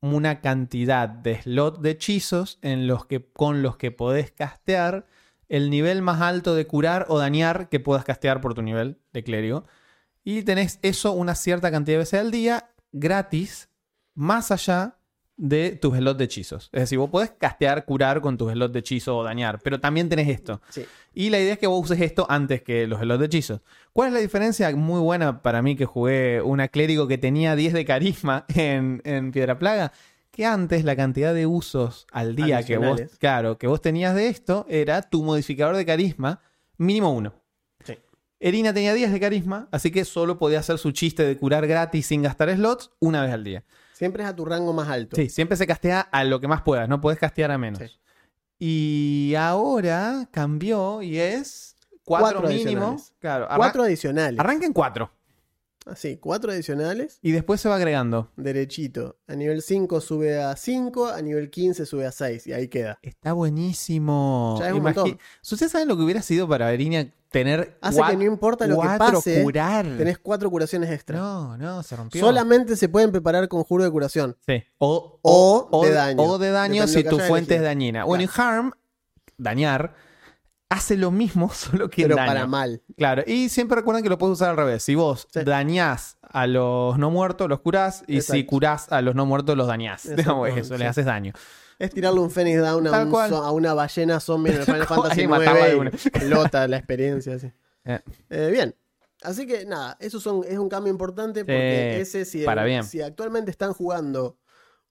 una cantidad de slot de hechizos en los que, con los que podés castear el nivel más alto de curar o dañar que puedas castear por tu nivel de clérigo. Y tenés eso una cierta cantidad de veces al día, gratis, más allá de tus slots de hechizos. Es decir, vos podés castear, curar con tus slots de hechizo o dañar, pero también tenés esto. Sí. Y la idea es que vos uses esto antes que los slots de hechizos. ¿Cuál es la diferencia? Muy buena para mí que jugué una clérigo que tenía 10 de carisma (laughs) en, en Piedra Plaga. Que antes la cantidad de usos al día que vos, claro, que vos tenías de esto era tu modificador de carisma mínimo uno. Erina tenía 10 de carisma, así que solo podía hacer su chiste de curar gratis sin gastar slots una vez al día. Siempre es a tu rango más alto. Sí, siempre se castea a lo que más puedas, no podés castear a menos. Sí. Y ahora cambió y es 4 Cuatro mínimo. adicionales. Claro, arran- Cuatro adicionales. arranca en 4 Así, cuatro adicionales. y después se va agregando. Derechito. A nivel 5 sube a 5, a nivel 15 sube a 6 y ahí queda. Está buenísimo. Ya es un montón. ¿Ustedes saben lo que hubiera sido para Erina tener Hace que no importa lo que cuatro pase, curar? tenés cuatro curaciones extra. No, no, se rompió. Solamente se pueden preparar conjuro de curación. Sí. O, O de daño. O de daño si tu fuente es dañina. Bueno, y Harm, dañar, hace lo mismo, (laughs) solo que pero daño. para mal. Claro, y siempre recuerden que lo puedes usar al revés. Si vos Sí. dañás a los no muertos, los curás, y si Exacto. curás a los no muertos, los dañás. (laughs) Digamos eso, sí. le haces daño. Es tirarle un Phoenix Down a, un a una ballena zombie en el (laughs) Final Fantasy IX explota la experiencia. así. Eh. Eh, bien. Así que nada, eso son, es un cambio importante porque Sí, ese, si, para bien. si actualmente están jugando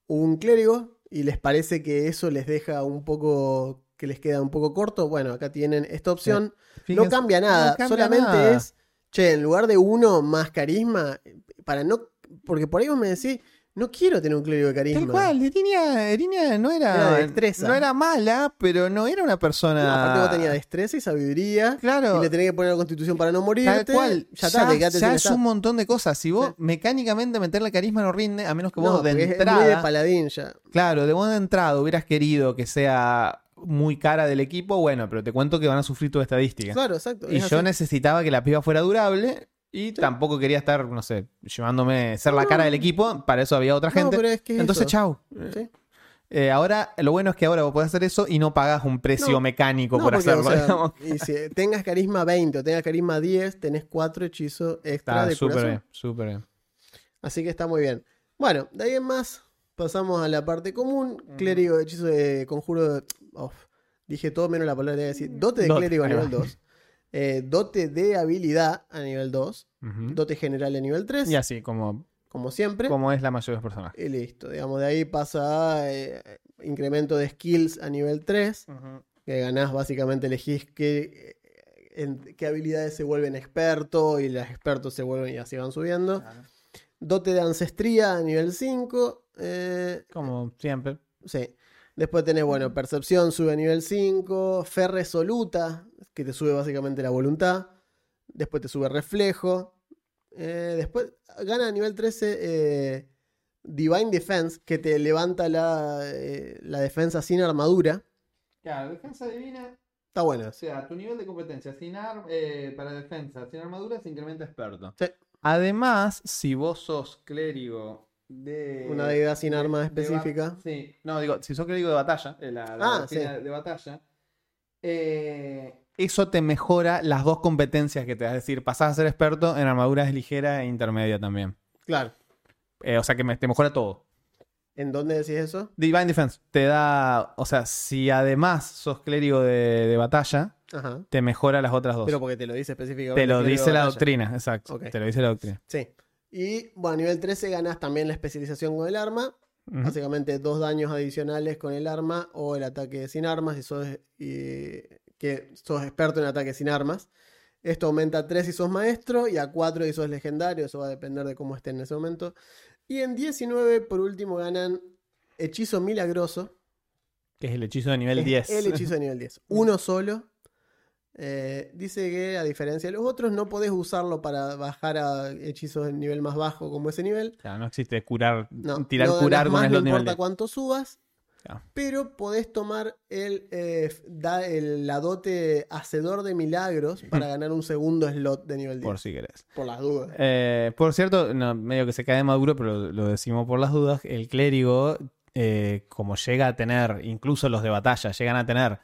un clérigo y les parece que eso les deja un poco, que les queda un poco corto, bueno, acá tienen esta opción. No cambia nada, no cambia solamente nada. es, che, en lugar de uno más carisma, para no, porque por ahí vos me decís, no quiero tener un clérigo de carisma. Tal cual, Erinia, Erinia no era, Era destreza. no era mala, pero no era una persona. No, aparte vos tenías destreza y sabiduría. Claro. Y le tenés que poner la constitución para no morirte. Tal cual, Ya, ya, está, te quedaste ya es un montón de cosas. Si vos Sí. mecánicamente meterle carisma no rinde, a menos que vos No, de es- es entrada. muy de paladín ya. Claro, de vos de entrada hubieras querido que sea muy cara del equipo, bueno, pero te cuento que van a sufrir tu estadística. Claro, exacto. y yo así. necesitaba que la piba fuera durable y tampoco quería estar, no sé, llevándome ser la cara del equipo, para eso había otra No, gente. pero es que es Entonces, eso. chau. Sí. Eh, ahora, lo bueno es que ahora vos podés hacer eso y no pagas un precio No. mecánico No, por porque, o hacerlo. sea, y si tengas carisma 20 o tengas carisma 10, tenés cuatro hechizos extra Está de súper curación. bien, súper bien. Así que está muy bien. Bueno, de ahí en más pasamos a la parte común. Clérigo de hechizo de conjuro de... oh, dije todo menos la palabra que decir. Dote de clérigo a nivel va. 2. Eh, dote de habilidad a nivel 2. Ujú. Dote general a nivel 3. Y así, como, Como siempre. como es la mayoría de los personajes. Y listo. Digamos, de ahí pasa a, eh, incremento de skills a nivel 3. Que ganás, básicamente elegís qué, eh, en qué habilidades se vuelven expertos y los expertos se vuelven y así van subiendo. Dote de ancestría a nivel 5. Eh, Como siempre. sí. Después tenés, bueno, percepción sube a nivel 5. Fe resoluta. que te sube básicamente la voluntad. Después te sube reflejo. Eh, después gana a nivel 13 eh, Divine Defense, que te levanta la, eh, la defensa sin armadura. Claro, defensa divina. Está bueno. O sea, tu nivel de competencia sin ar- eh, para defensa, sin armadura, se incrementa experto. Sí. Además, si vos sos clérigo de. Una deidad sin de- arma específica. sí, no, digo, si sos clérigo de batalla, eh, la, la Ah, doctrina de batalla, eh, eso te mejora las dos competencias que te das. Es decir, pasás a ser experto en armaduras ligera e intermedia también. Claro. Eh, o sea que me- te mejora todo. ¿En dónde decís eso? Divine Defense te da. O sea, si además sos clérigo de, de batalla, Ajá. te mejora las otras dos. Pero porque te lo dice específicamente. Te lo dice la batalla. doctrina, exacto. Te lo dice la doctrina. Sí. Y bueno, a nivel 13 ganas también la especialización con el arma. Básicamente dos daños adicionales con el arma o el ataque sin armas si sos, y- que sos experto en ataque sin armas. Esto aumenta a 3 si sos maestro y a 4 si sos legendario. Eso va a depender de cómo esté en ese momento. Y en 19, por último, ganan hechizo milagroso. Que es el hechizo de nivel Es 10. El hechizo de nivel 10. (laughs) Uno solo. Eh, dice que a diferencia de los otros, no podés usarlo para bajar a hechizos de nivel más bajo como ese nivel. Claro, no existe curar, No, tirar de curar con no importa 10. cuánto subas, pero podés tomar el, eh, da el- la dote hacedor de milagros para (laughs) ganar un segundo slot de nivel 10. Por Por, si querés. las dudas. Eh, por cierto, no, medio que se cae de maduro, pero lo decimos por las dudas. El clérigo, como llega a tener, incluso los de batalla, llegan a tener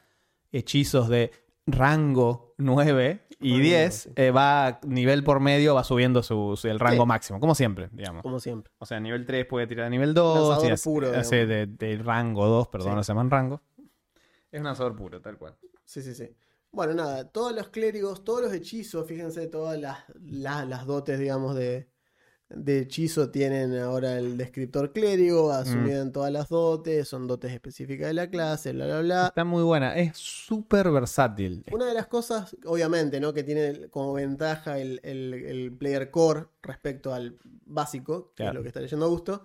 hechizos de rango 9 y Rango 10, sí. eh, va nivel por medio, va subiendo su, su- el rango Sí. máximo, como siempre, digamos. Como siempre. O sea, nivel 3 puede tirar a nivel 2. Lanzador puro, así digamos. de, de rango 2, perdón, Sí. no se llaman rango. Es un lanzador puro, tal cual. Sí, sí, sí. Bueno, nada, todos los clérigos, todos los hechizos, fíjense, todas las, las, las dotes, digamos, de, de hechizo tienen ahora el descriptor clérigo, asumido en todas las dotes, son dotes específicas de la clase, bla, bla, bla. Está muy buena, es súper versátil. Una de las cosas, obviamente, ¿no? que tiene como ventaja el, el- el player core respecto al básico, que Claro. es lo que está leyendo Augusto,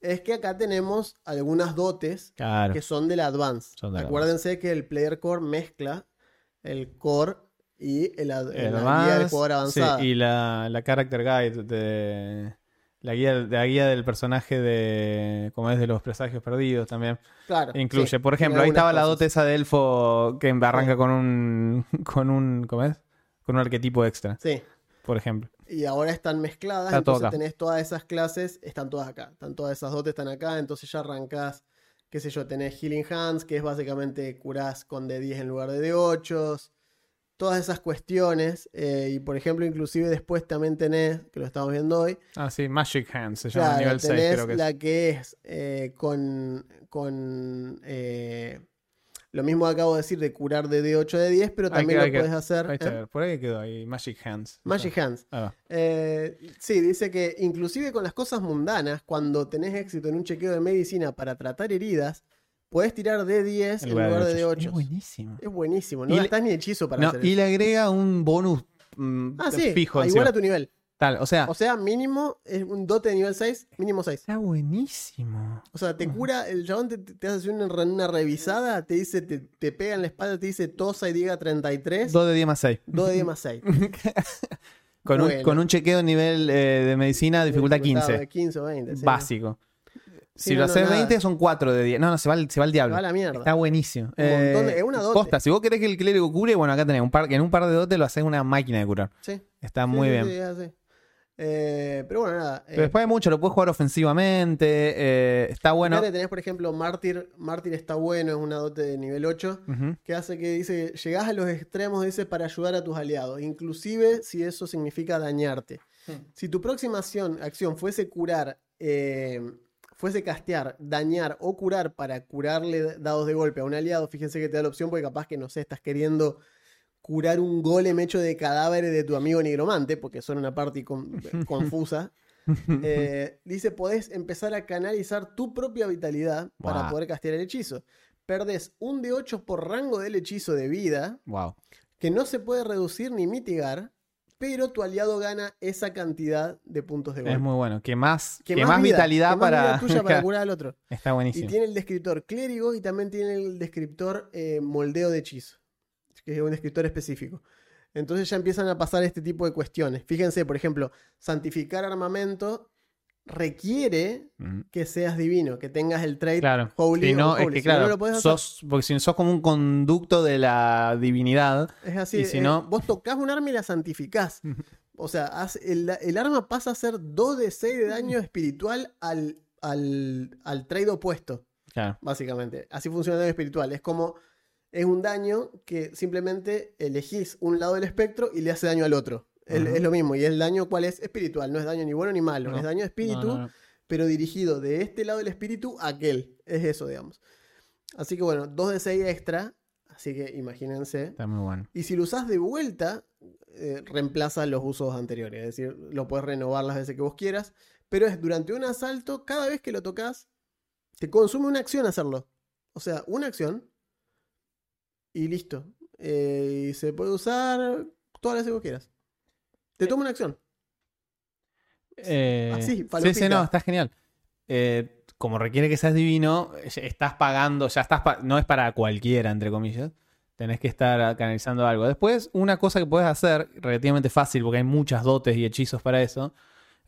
es que acá tenemos algunas dotes Claro. que son del Advance. Son del Acuérdense que el player core mezcla el core y el, la guía del jugador avanzada. sí, y la, la character guide de la guía, de la guía del personaje de como es de los presagios perdidos también Claro, incluye sí, por ejemplo ahí estaba la dote esa de elfo que arranca con un con un ¿cómo es? con un arquetipo extra Sí. por ejemplo Y ahora están mezcladas, Está entonces tenés todas esas clases, están todas acá. Están todas esas dotes, están acá, entonces ya arrancás, qué sé yo, tenés Healing Hands, que es básicamente curás con D10 en lugar de D8. Todas esas cuestiones. eh, y por ejemplo, inclusive después también tenés, que lo estamos viendo hoy, ah sí Magic Hands se llama claro, nivel 6 tenés creo que es la que es eh, con, con eh, lo mismo acabo de decir de curar de D8 de 10, pero también que- lo puedes hacer. ahí está, ¿eh? por ahí quedó ahí Magic Hands Magic Hands. Ah. Eh, sí, dice que inclusive con las cosas mundanas, cuando tenés éxito en un chequeo de medicina para tratar heridas, podés tirar D10 en lugar de ocho. D8. es buenísimo Es buenísimo, no Y le- gastás ni hechizo para no, hacer y eso. le agrega un bonus mm, Ah, sí, fijo ah, encima. igual a tu nivel. Tal, o sea, O sea, mínimo es un dote de nivel 6, mínimo 6. está buenísimo. O sea, te cura, el chabón te, te hace una, una revisada, te dice, te, te pega en la espalda, te dice tosa y diga 33, 2 de 10 más 6. 2 de 10 más 6. (laughs) Con, un, Bueno. con un chequeo nivel eh, de medicina, dificultad 15. 15 o 20. sí. Básico. Si no, lo no, haces nada. 20, son 4 de 10. No, no, se va, al- se va al diablo. Va a la mierda. Está buenísimo. Un montón de- es una dote. Posta, si vos querés que el clérigo cure, bueno, acá tenés un par, en un par de dotes lo haces una máquina de curar. Sí. Está Sí, muy sí, bien. sí, ya sé. Eh, pero bueno, nada. Pero después hay mucho, lo puedes jugar ofensivamente. eh, está bueno. Fíjate, tenés, por ejemplo, Mártir. Mártir está bueno, es una dote de nivel 8. Ujú. Que hace que dice, llegás a los extremos, dice, para ayudar a tus aliados. Inclusive si eso significa dañarte. Si tu próxima acción, acción fuese curar, eh, fuese castear, dañar o curar para curarle dados de golpe a un aliado, fíjense que te da la opción porque capaz que, no sé, estás queriendo curar un golem hecho de cadáveres de tu amigo nigromante, porque son una parte con- (laughs) confusa. Eh, dice, podés empezar a canalizar tu propia vitalidad para poder castear el hechizo. Perdés un de 8 por rango del hechizo de vida, Wow. que no se puede reducir ni mitigar, pero tu aliado gana esa cantidad de puntos de golpe. Es muy bueno. Que más, que Que más, vida, vitalidad que más para. vida tuya para (laughs) curar al otro. Está Y buenísimo. tiene el descriptor clérigo y también tiene el descriptor eh, moldeo de hechizo. que es un escritor específico. Entonces ya empiezan a pasar este tipo de cuestiones. Fíjense, por ejemplo, santificar armamento requiere que seas divino, que tengas el trait Claro. holy Si no, holy. es que Si no, claro, no lo podés hacer. sos, porque si sos como un conducto de la divinidad, Es así, y si eh, no- vos tocas un arma y la santificás. (laughs) O sea, el, el arma pasa a ser 2 de 6 de daño espiritual al, al, al trade opuesto, claro, básicamente. Así funciona el daño espiritual. Es como, es un daño que simplemente elegís un lado del espectro y le hace daño al otro. Es, lo mismo. Y el daño, ¿cuál es? Espiritual. No es daño ni bueno ni malo. No. Es daño de espíritu, No, no, no. pero dirigido de este lado del espíritu a aquel. Es eso, digamos. Así que bueno, 2 de 6 extra. Así que imagínense. está muy bueno. Y si lo usas de vuelta, eh, reemplaza los usos anteriores. Es decir, lo puedes renovar las veces que vos quieras. Pero es durante un asalto, cada vez que lo tocas, te consume una acción hacerlo. O sea, una acción. Y listo. Eh, y se puede usar todas las veces que vos quieras. Te toma una acción. Eh, Así, sí, sí, no, está genial. Eh, como requiere que seas divino, estás pagando, ya estás, pa- no es para cualquiera, entre comillas. Tenés que estar canalizando algo. Después, una cosa que puedes hacer, relativamente fácil, porque hay muchas dotes y hechizos para eso,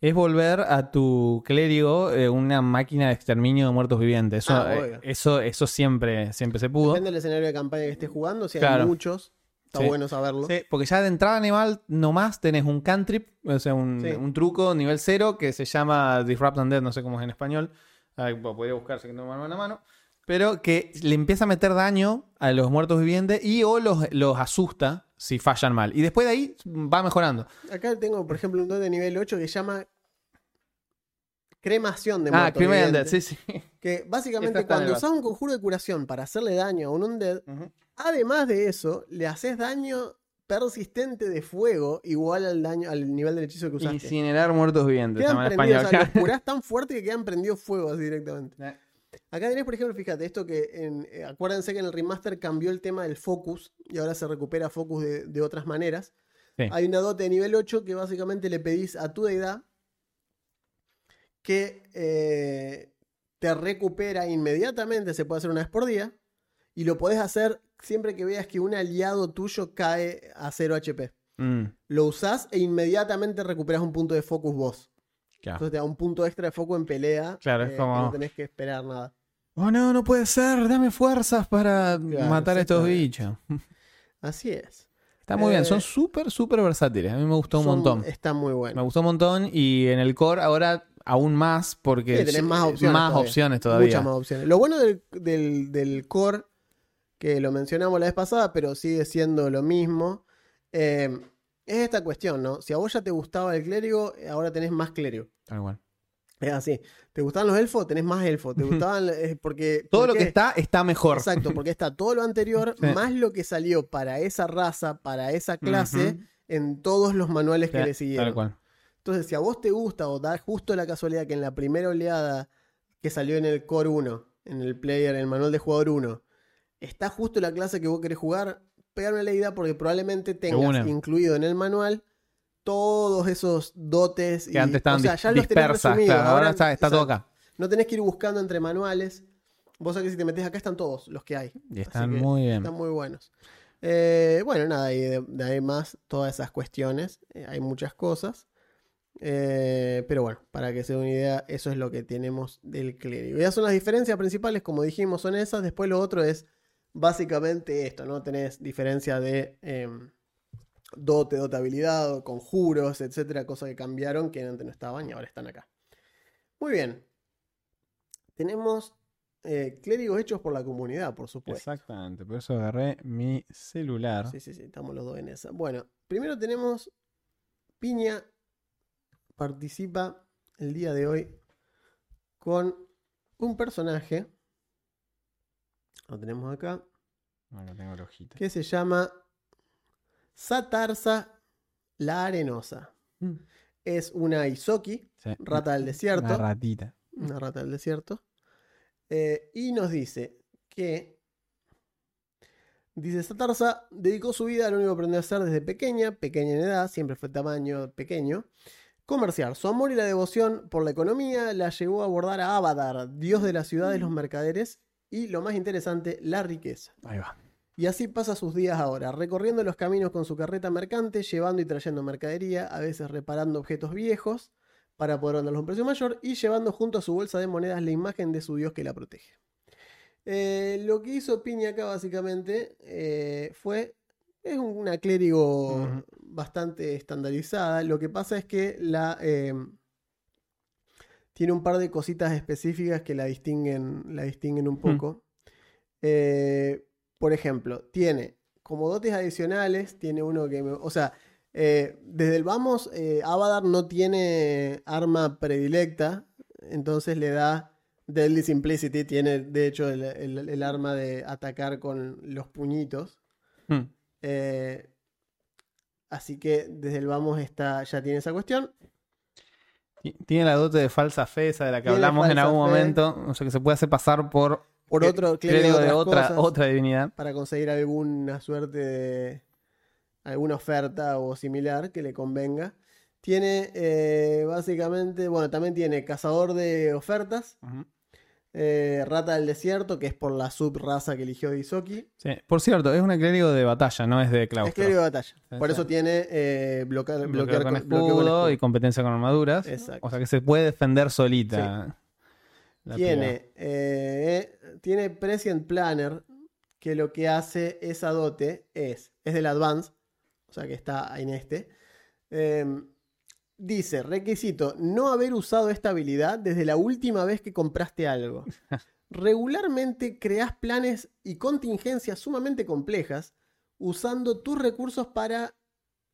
es volver a tu clérigo eh, una máquina de exterminio de muertos vivientes. Eso, Ah, eh, eso, eso siempre, siempre se pudo. Depende del escenario de campaña que estés jugando. Si hay muchos, está Sí. bueno saberlo. Sí, porque ya de entrada animal nomás tenés un cantrip, o sea, un, Sí. un truco nivel 0 que se llama Disrupt Undead, no sé cómo es en español. Podría buscarse que no mano a mano. Pero que le empieza a meter daño a los muertos vivientes y o los, los asusta si fallan mal. Y después de ahí va mejorando. Acá tengo, por ejemplo, un don de nivel 8 que se llama cremación de Ah, muertos Crimen Undead, vivientes. sí, sí. Que básicamente cuando el usas un conjuro de curación para hacerle daño a un undead, además de eso, le haces daño persistente de fuego igual al daño al nivel del hechizo que usaste. Incinerar muertos vivientes, Quedan prendidos, o sea, los (laughs) curás tan fuerte que quedan prendidos fuego así directamente. Eh, Acá tenés, por ejemplo, fíjate, esto que en- eh, acuérdense que en el remaster cambió el tema del focus y ahora se recupera focus de, de otras maneras. Sí. Hay una dote de nivel 8 que básicamente le pedís a tu deidad que eh, te recupera inmediatamente, se puede hacer una vez por día, y lo podés hacer siempre que veas que un aliado tuyo cae a 0 HP. mm, Lo usás e inmediatamente recuperas un punto de focus vos. claro. Entonces te da un punto extra de foco en pelea. Claro, es eh, como- no tenés que esperar nada. Oh no, no puede ser, dame fuerzas para Claro, matar a estos bichos. (laughs) Así es. Está muy bien, Eh, son súper, súper versátiles. A mí me gustó un montón. Está muy Me bueno. gustó un montón y en el core ahora aún más porque Sí, tenés más es- opciones más todavía. opciones todavía. Muchas más opciones. Lo bueno del, del, del core, que lo mencionamos la vez pasada, pero sigue siendo lo mismo, eh, es esta cuestión, ¿no? Si a vos ya te gustaba el clérigo, eh, ahora tenés más clérigo. Tal cual. Es así. ¿Te gustaban los elfos? Tenés más elfos. ¿Te gustaban? eh, porque, Todo ¿por lo que está está mejor. Exacto, porque está todo lo anterior, Sí. más lo que salió para esa raza, para esa clase, en todos los manuales que le siguieron. Tal cual. Entonces, si a vos te gusta o da justo la casualidad que en la primera oleada que salió en el Core 1, en el player, en el manual de jugador 1, está justo la clase que vos querés jugar, pegar una leída porque probablemente tengas incluido en el manual todos esos dotes Que antes estaban o sea, ya los tenés dispersas. resumidos. claro, ahora está, está todo acá. No tenés que ir buscando entre manuales. Vos sabés que si te metes acá están todos los que hay. Y están que muy bien. Están muy buenos. Eh, bueno, nada, y de, de ahí más todas esas cuestiones. Eh, hay muchas cosas. Eh, pero bueno, para que se den una idea, eso es lo que tenemos del clérigo. Ya son las diferencias principales, como dijimos, son esas. Después lo otro es básicamente esto, ¿no? Tenés diferencia de em, dote, habilidad, conjuros, etcétera, cosas que cambiaron que antes no estaban y ahora están acá. Muy bien. Tenemos eh, clérigos hechos por la comunidad, por supuesto. Exactamente, por eso agarré mi celular. Sí, sí, sí, estamos los dos en esa. Bueno, primero tenemos Piña participa el día de hoy con un personaje, lo tenemos acá, Acá tengo la hojita. que se llama Satarsa la Arenosa. Mm. Es una Isoki, Sí. rata del desierto. Una ratita. una rata del desierto. eh, y nos dice que. Dice: Satarsa dedicó su vida a lo único que aprendió a hacer desde pequeña, pequeña en edad, siempre fue tamaño pequeño. Comerciar. Su amor y la devoción por la economía la llevó a abordar a Abadar, dios de la ciudad de los mercaderes, y lo más interesante, la riqueza. Ahí va. Y así pasa sus días ahora, recorriendo los caminos con su carreta mercante, llevando y trayendo mercadería, a veces reparando objetos viejos para poder venderlos a un precio mayor y llevando junto a su bolsa de monedas la imagen de su dios que la protege. Eh, lo que hizo Piña acá básicamente eh, fue, es una clérigo bastante estandarizada, lo que pasa es que la... eh, tiene un par de cositas específicas que la distinguen, la distinguen un poco. Eh, por ejemplo, tiene como dotes adicionales, tiene uno que... me- o sea, eh, desde el vamos, eh, Avadar no tiene arma predilecta, entonces le da Deadly Simplicity, tiene de hecho el, el- el arma de atacar con los puñitos. Hmm. Eh, así que desde el vamos está, ya tiene esa cuestión. Ti- Tiene la dote de falsa fe, esa de la que Tiene hablamos en algún fe. momento. O sea, que se puede hacer pasar por, Por otro clérigo clérigo de otra, otra divinidad. para conseguir alguna suerte de alguna oferta o similar que le convenga. Tiene eh, básicamente, bueno, también tiene cazador de ofertas, Ujú. Eh, rata del desierto, que es por la subraza que eligió Isoki. Sí. Por cierto, es una clérigo de batalla, no es de Es claustro. clérigo de batalla. Por Sí. eso tiene eh, bloquear, con escudo, bloqueo con escudo. y competencia con armaduras. Exacto. O sea que se puede defender solita. piba. Tiene, eh, tiene Prescient Planner, que lo que hace esa dote es, es del Advance, o sea que está en este. Dice, requisito, no haber usado esta habilidad desde la última vez que compraste algo. (laughs) Regularmente creas planes y contingencias sumamente complejas usando tus recursos para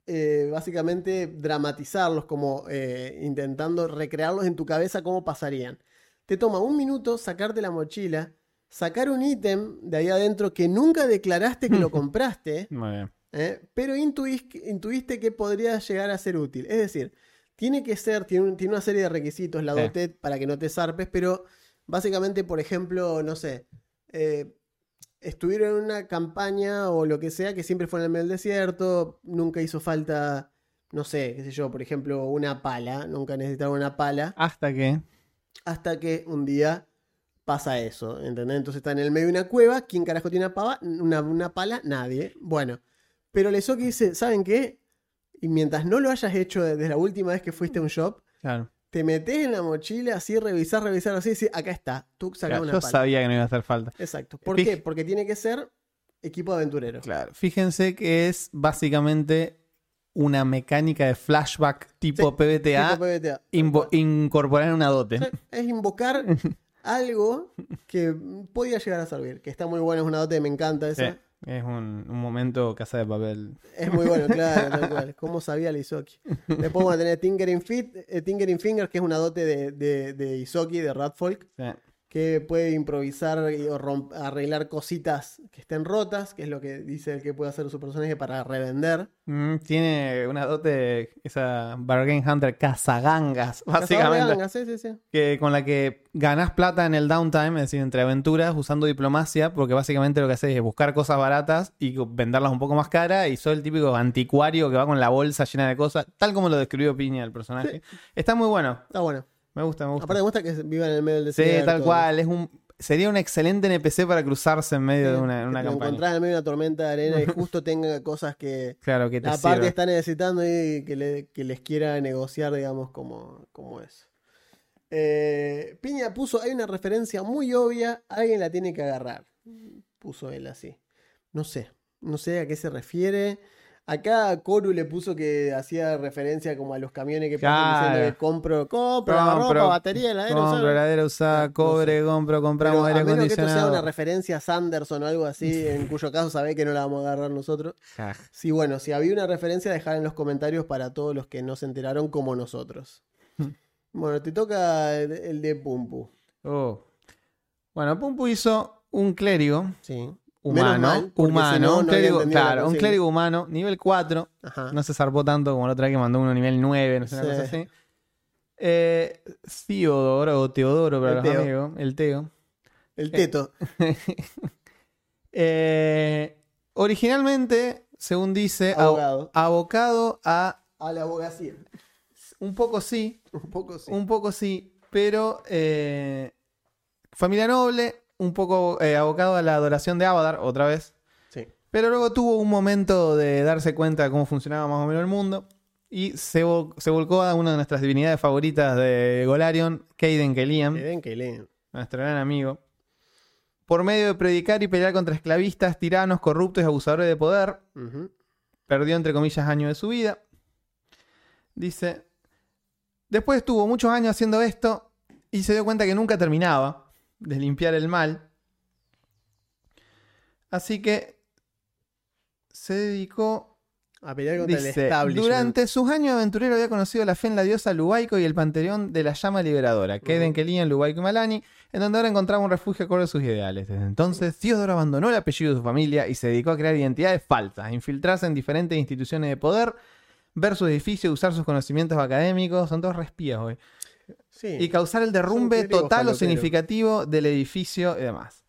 eh, básicamente dramatizarlos, como eh, intentando recrearlos en tu cabeza cómo pasarían. Te toma un minuto sacarte la mochila, sacar un ítem de ahí adentro que nunca declaraste que lo (laughs) compraste. ¿eh? pero intuís- intuiste que podría llegar a ser útil. Es decir, tiene que ser, tiene, un- tiene una serie de requisitos la Sí. dotet para que no te zarpes, pero básicamente, por ejemplo, no sé, eh, estuvieron en una campaña o lo que sea que siempre fue en el medio del desierto, nunca hizo falta, no sé, qué sé yo, por ejemplo, una pala, nunca necesitaron una pala Hasta que. hasta que un día pasa eso, ¿entendés? Entonces está en el medio de una cueva, ¿quién carajo tiene una, pava? una, una pala? Nadie. Bueno, pero Lesoki dice, ¿saben qué? Y mientras no lo hayas hecho desde la última vez que fuiste a un shop, Claro. te metes en la mochila, así, revisar, revisar, así, decir, acá está, tú sacas Claro, una yo pala. sabía que no iba a hacer falta. Exacto. ¿Por Fij- qué? Porque tiene que ser equipo aventurero. Claro. Fíjense que es básicamente una mecánica de flashback tipo Sí, PBTA Tipo PBTA. invo- incorporar en una dote. Sí, es invocar (laughs) algo que podía llegar a servir, que está muy bueno, es una dote me encanta esa. Sí, Es un, un momento casa de papel. Es muy bueno, (laughs) claro, tal cual. ¿Cómo sabía el Isoki? Después vamos a tener Tinkering, Fit, eh, Tinkering Fingers, que es una dote de, de, de Isoki, de Ratfolk, Sí. Que puede improvisar y o arreglar cositas que estén rotas, que es lo que dice el que puede hacer su personaje para revender. Mm, tiene una dote, esa Bargain Hunter cazagangas, básicamente. Cazador de gangas, sí, sí, sí. que con la que ganás plata en el downtime, es decir, entre aventuras, usando diplomacia, porque básicamente lo que haces es buscar cosas baratas y venderlas un poco más caras, y sos el típico anticuario que va con la bolsa llena de cosas, tal como lo describió Piña el personaje. Está muy bueno, Está bueno. Me gusta, me gusta. Aparte me gusta que vivan en el medio del sí, desierto. tal cual, es un sería un excelente NPC para cruzarse en medio de una, una que campaña. encontrás en medio de una tormenta de arena y justo (laughs) tenga cosas que Claro, que te la parte está necesitando y que, le- que les quiera negociar, digamos, como, como eso. Eh, Piña puso, hay una referencia muy obvia, alguien la tiene que agarrar. Puso él así. No sé, no sé a qué se refiere. Acá Coru le puso que hacía referencia como a los camiones que pasan Claro. diciendo que compro, compro, Compro, ropa, batería, heladera, Compro usada. heladera usada, No cobre, compro, Pero compramos a aire menos que esto sea una acondicionado. referencia a Sanderson o algo así, en (laughs) cuyo caso sabés que no la vamos a agarrar nosotros. Sí, bueno, si había una referencia, dejar en los comentarios para todos los que no se enteraron como nosotros. (laughs) Bueno, te toca el, el de Pumpu. Oh. Bueno, Pumpu hizo un clérigo Sí. Humano, mal, humano, si no, un no clérigo, claro, un clérigo humano, nivel 4, Ajá. no se zarpó tanto como la otra vez que mandó uno nivel 9, no sé, una Sí. cosa así. Eh, Theodoro o Teodoro para El los Teo. amigos, el Teo. El teto. (laughs) Eh, originalmente, según dice, abo- Abogado. abocado a A la abogacía. un poco sí, Un poco sí. un poco sí, pero eh, familia noble, un poco eh, abocado a la adoración de Avadar, otra vez. Sí. Pero luego tuvo un momento de darse cuenta de cómo funcionaba más o menos el mundo y se, vol- se volcó a una de nuestras divinidades favoritas de Golarion, Kaiden ven que leen. nuestro gran amigo. Por medio de predicar y pelear contra esclavistas, tiranos, corruptos y abusadores de poder, perdió entre comillas años de su vida. Dice, después estuvo muchos años haciendo esto y se dio cuenta que nunca terminaba de limpiar el mal. Así que se dedicó, A pelear contra el establishment. durante sus años de aventurero había conocido la fe en la diosa Lubaiko y el panteón de la llama liberadora, que Ujú. en Kelian, Lubaiko y Malani, en donde ahora encontraba un refugio acorde a sus ideales. Desde entonces, Theodore abandonó el apellido de su familia y se dedicó a crear identidades falsas, a infiltrarse en diferentes instituciones de poder, ver sus edificios, usar sus conocimientos académicos, son todos respías hoy, Sí. y causar el derrumbe total o significativo del edificio y demás.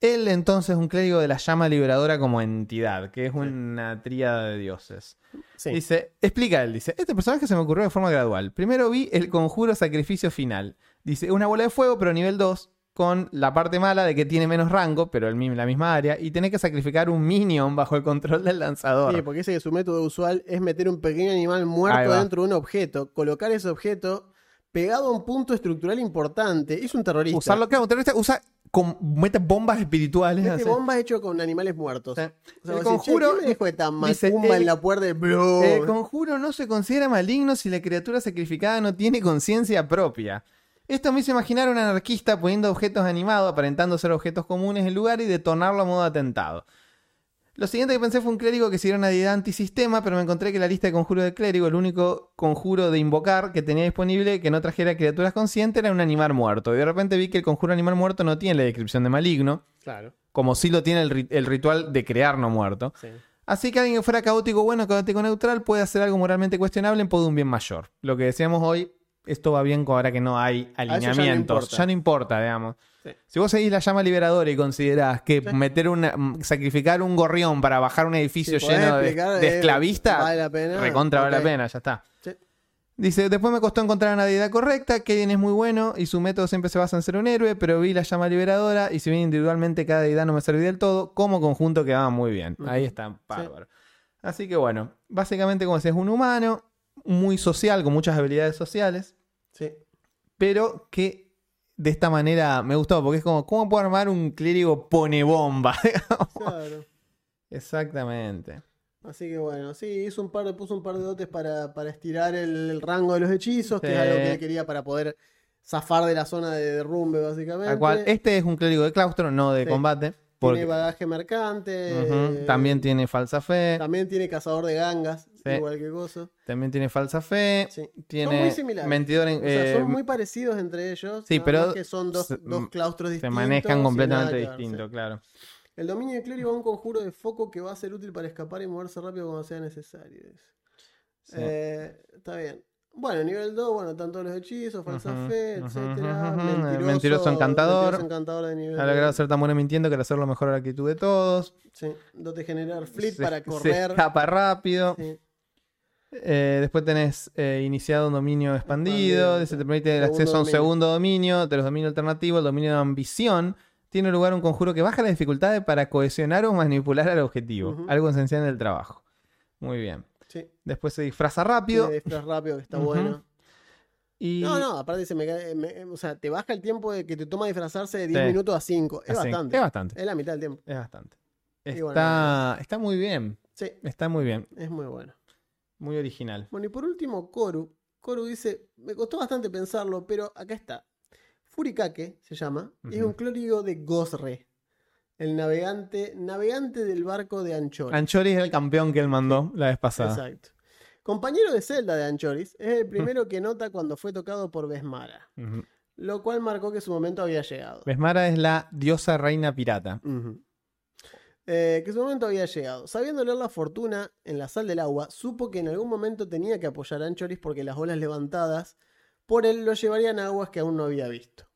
Él entonces es un clérigo de la llama liberadora como entidad, que es una tríada de dioses. Sí. Dice, explica él, dice, este personaje se me ocurrió de forma gradual. Primero vi el conjuro sacrificio final. Dice, una bola de fuego, pero nivel 2, con la parte mala de que tiene menos rango, pero el, la misma área, y tenés que sacrificar un minion bajo el control del lanzador. Sí, porque dice que su método usual es meter un pequeño animal muerto dentro de un objeto, colocar ese objeto pegado a un punto estructural importante. Es un terrorista. Usarlo, claro, un terrorista usa, con, mete bombas espirituales. Mete bombas hecho con animales muertos. Sí. O sea, El decís, conjuro- "Che, ¿quién me dejó esta dice, macumba el- en la puerta de Bro? El conjuro no se considera maligno si la criatura sacrificada no tiene conciencia propia. Esto me hizo imaginar a un anarquista poniendo objetos animados, aparentando ser objetos comunes en lugar y detonarlo a modo atentado. Lo siguiente que pensé fue un clérigo que siguiera una deidad antisistema, pero me encontré que la lista de conjuros de clérigo, el único conjuro de invocar que tenía disponible que no trajera criaturas conscientes era un animal muerto. Y de repente vi que el conjuro animal muerto no tiene la descripción de maligno, Claro. como sí lo tiene el, el ritual de crear no muerto. Sí. Así que alguien que fuera caótico bueno, caótico neutral, puede hacer algo moralmente cuestionable en pos de un bien mayor. Lo que decíamos hoy, esto va bien ahora que no hay ya no alineamientos. ya no importa, digamos. Sí. Si vos seguís la llama liberadora y considerás que Sí. meter una, sacrificar un gorrión para bajar un edificio Si lleno de, esclavistas, vale la pena. recontra vale la pena, ya está. Sí. Dice, después me costó encontrar una deidad correcta, Kaden es muy bueno y su método siempre se basa en ser un héroe, pero vi la llama liberadora y si bien individualmente cada deidad no me servía del todo, como conjunto quedaba muy bien. Ahí está, bárbaro. Así que bueno, básicamente como decía, es un humano, muy social, con muchas habilidades sociales, Sí. pero que de esta manera me gustó, porque es como, ¿cómo puedo armar un clérigo pone bomba? (laughs) Claro. Exactamente. Así que bueno, sí, hizo un par de, puso un par de dotes para, para estirar el, el rango de los hechizos, que es algo que él quería para poder zafar de la zona de derrumbe, básicamente. Tal cual, este es un clérigo de claustro, no de Sí. combate. Tiene bagaje mercante. Ujú, eh, también tiene falsa fe. También tiene cazador de gangas, Sí. igual que Gozo. También tiene falsa fe. Sí. Tiene Son muy similares. mentidor en- O sea, eh, son muy parecidos entre ellos. sí, pero que son dos, se- dos claustros se distintos. manejan y completamente distintos, claro. El dominio de clérigo es un conjuro de foco que va a ser útil para escapar y moverse rápido cuando sea necesario. Sí. Eh, está bien. Bueno, nivel 2, bueno, están todos los hechizos, falsa fe, etcétera. ujú. Mentiroso, Mentiroso encantador. mentiroso encantador de nivel Ha logrado ser tan bueno mintiendo que era hacerlo mejor la actitud de todos. Sí, dote generar Se- para Se correr. escapa rápido. Sí. Eh, después tenés eh, iniciado un dominio expandido. Sí. te permite el acceso a un dominio. segundo dominio. De los dominios alternativos, el dominio de ambición. Tiene lugar un conjuro que baja las dificultades para cohesionar o manipular al objetivo. Algo esencial en el trabajo. Muy bien. Sí, Después se disfraza rápido. tiene disfraz rápido que está bueno. Y No, no, aparte se me me- o sea, te baja el tiempo de que te toma disfrazarse de 10 Sí. minutos a 5. Es bastante. Es bastante. Es la mitad del tiempo. Es bastante. Está, bueno, está muy bien. Sí, Está muy bien. es muy bueno. Muy original. Bueno, y por último, Koru. Koru dice, me costó bastante pensarlo, pero acá está. Furikake se llama, y es un clérigo de Gosre, el navegante, navegante del barco de Anchori. Anchori es el campeón que él mandó la vez pasada. Exacto. Compañero de celda de Anchoris, es el primero que nota cuando fue tocado por Besmara, lo cual marcó que su momento había llegado. Besmara es la diosa reina pirata. Eh, que su momento había llegado. Sabiendo leer la fortuna en la sal del agua, supo que en algún momento tenía que apoyar a Anchoris porque las olas levantadas por él lo llevarían a aguas que aún no había visto.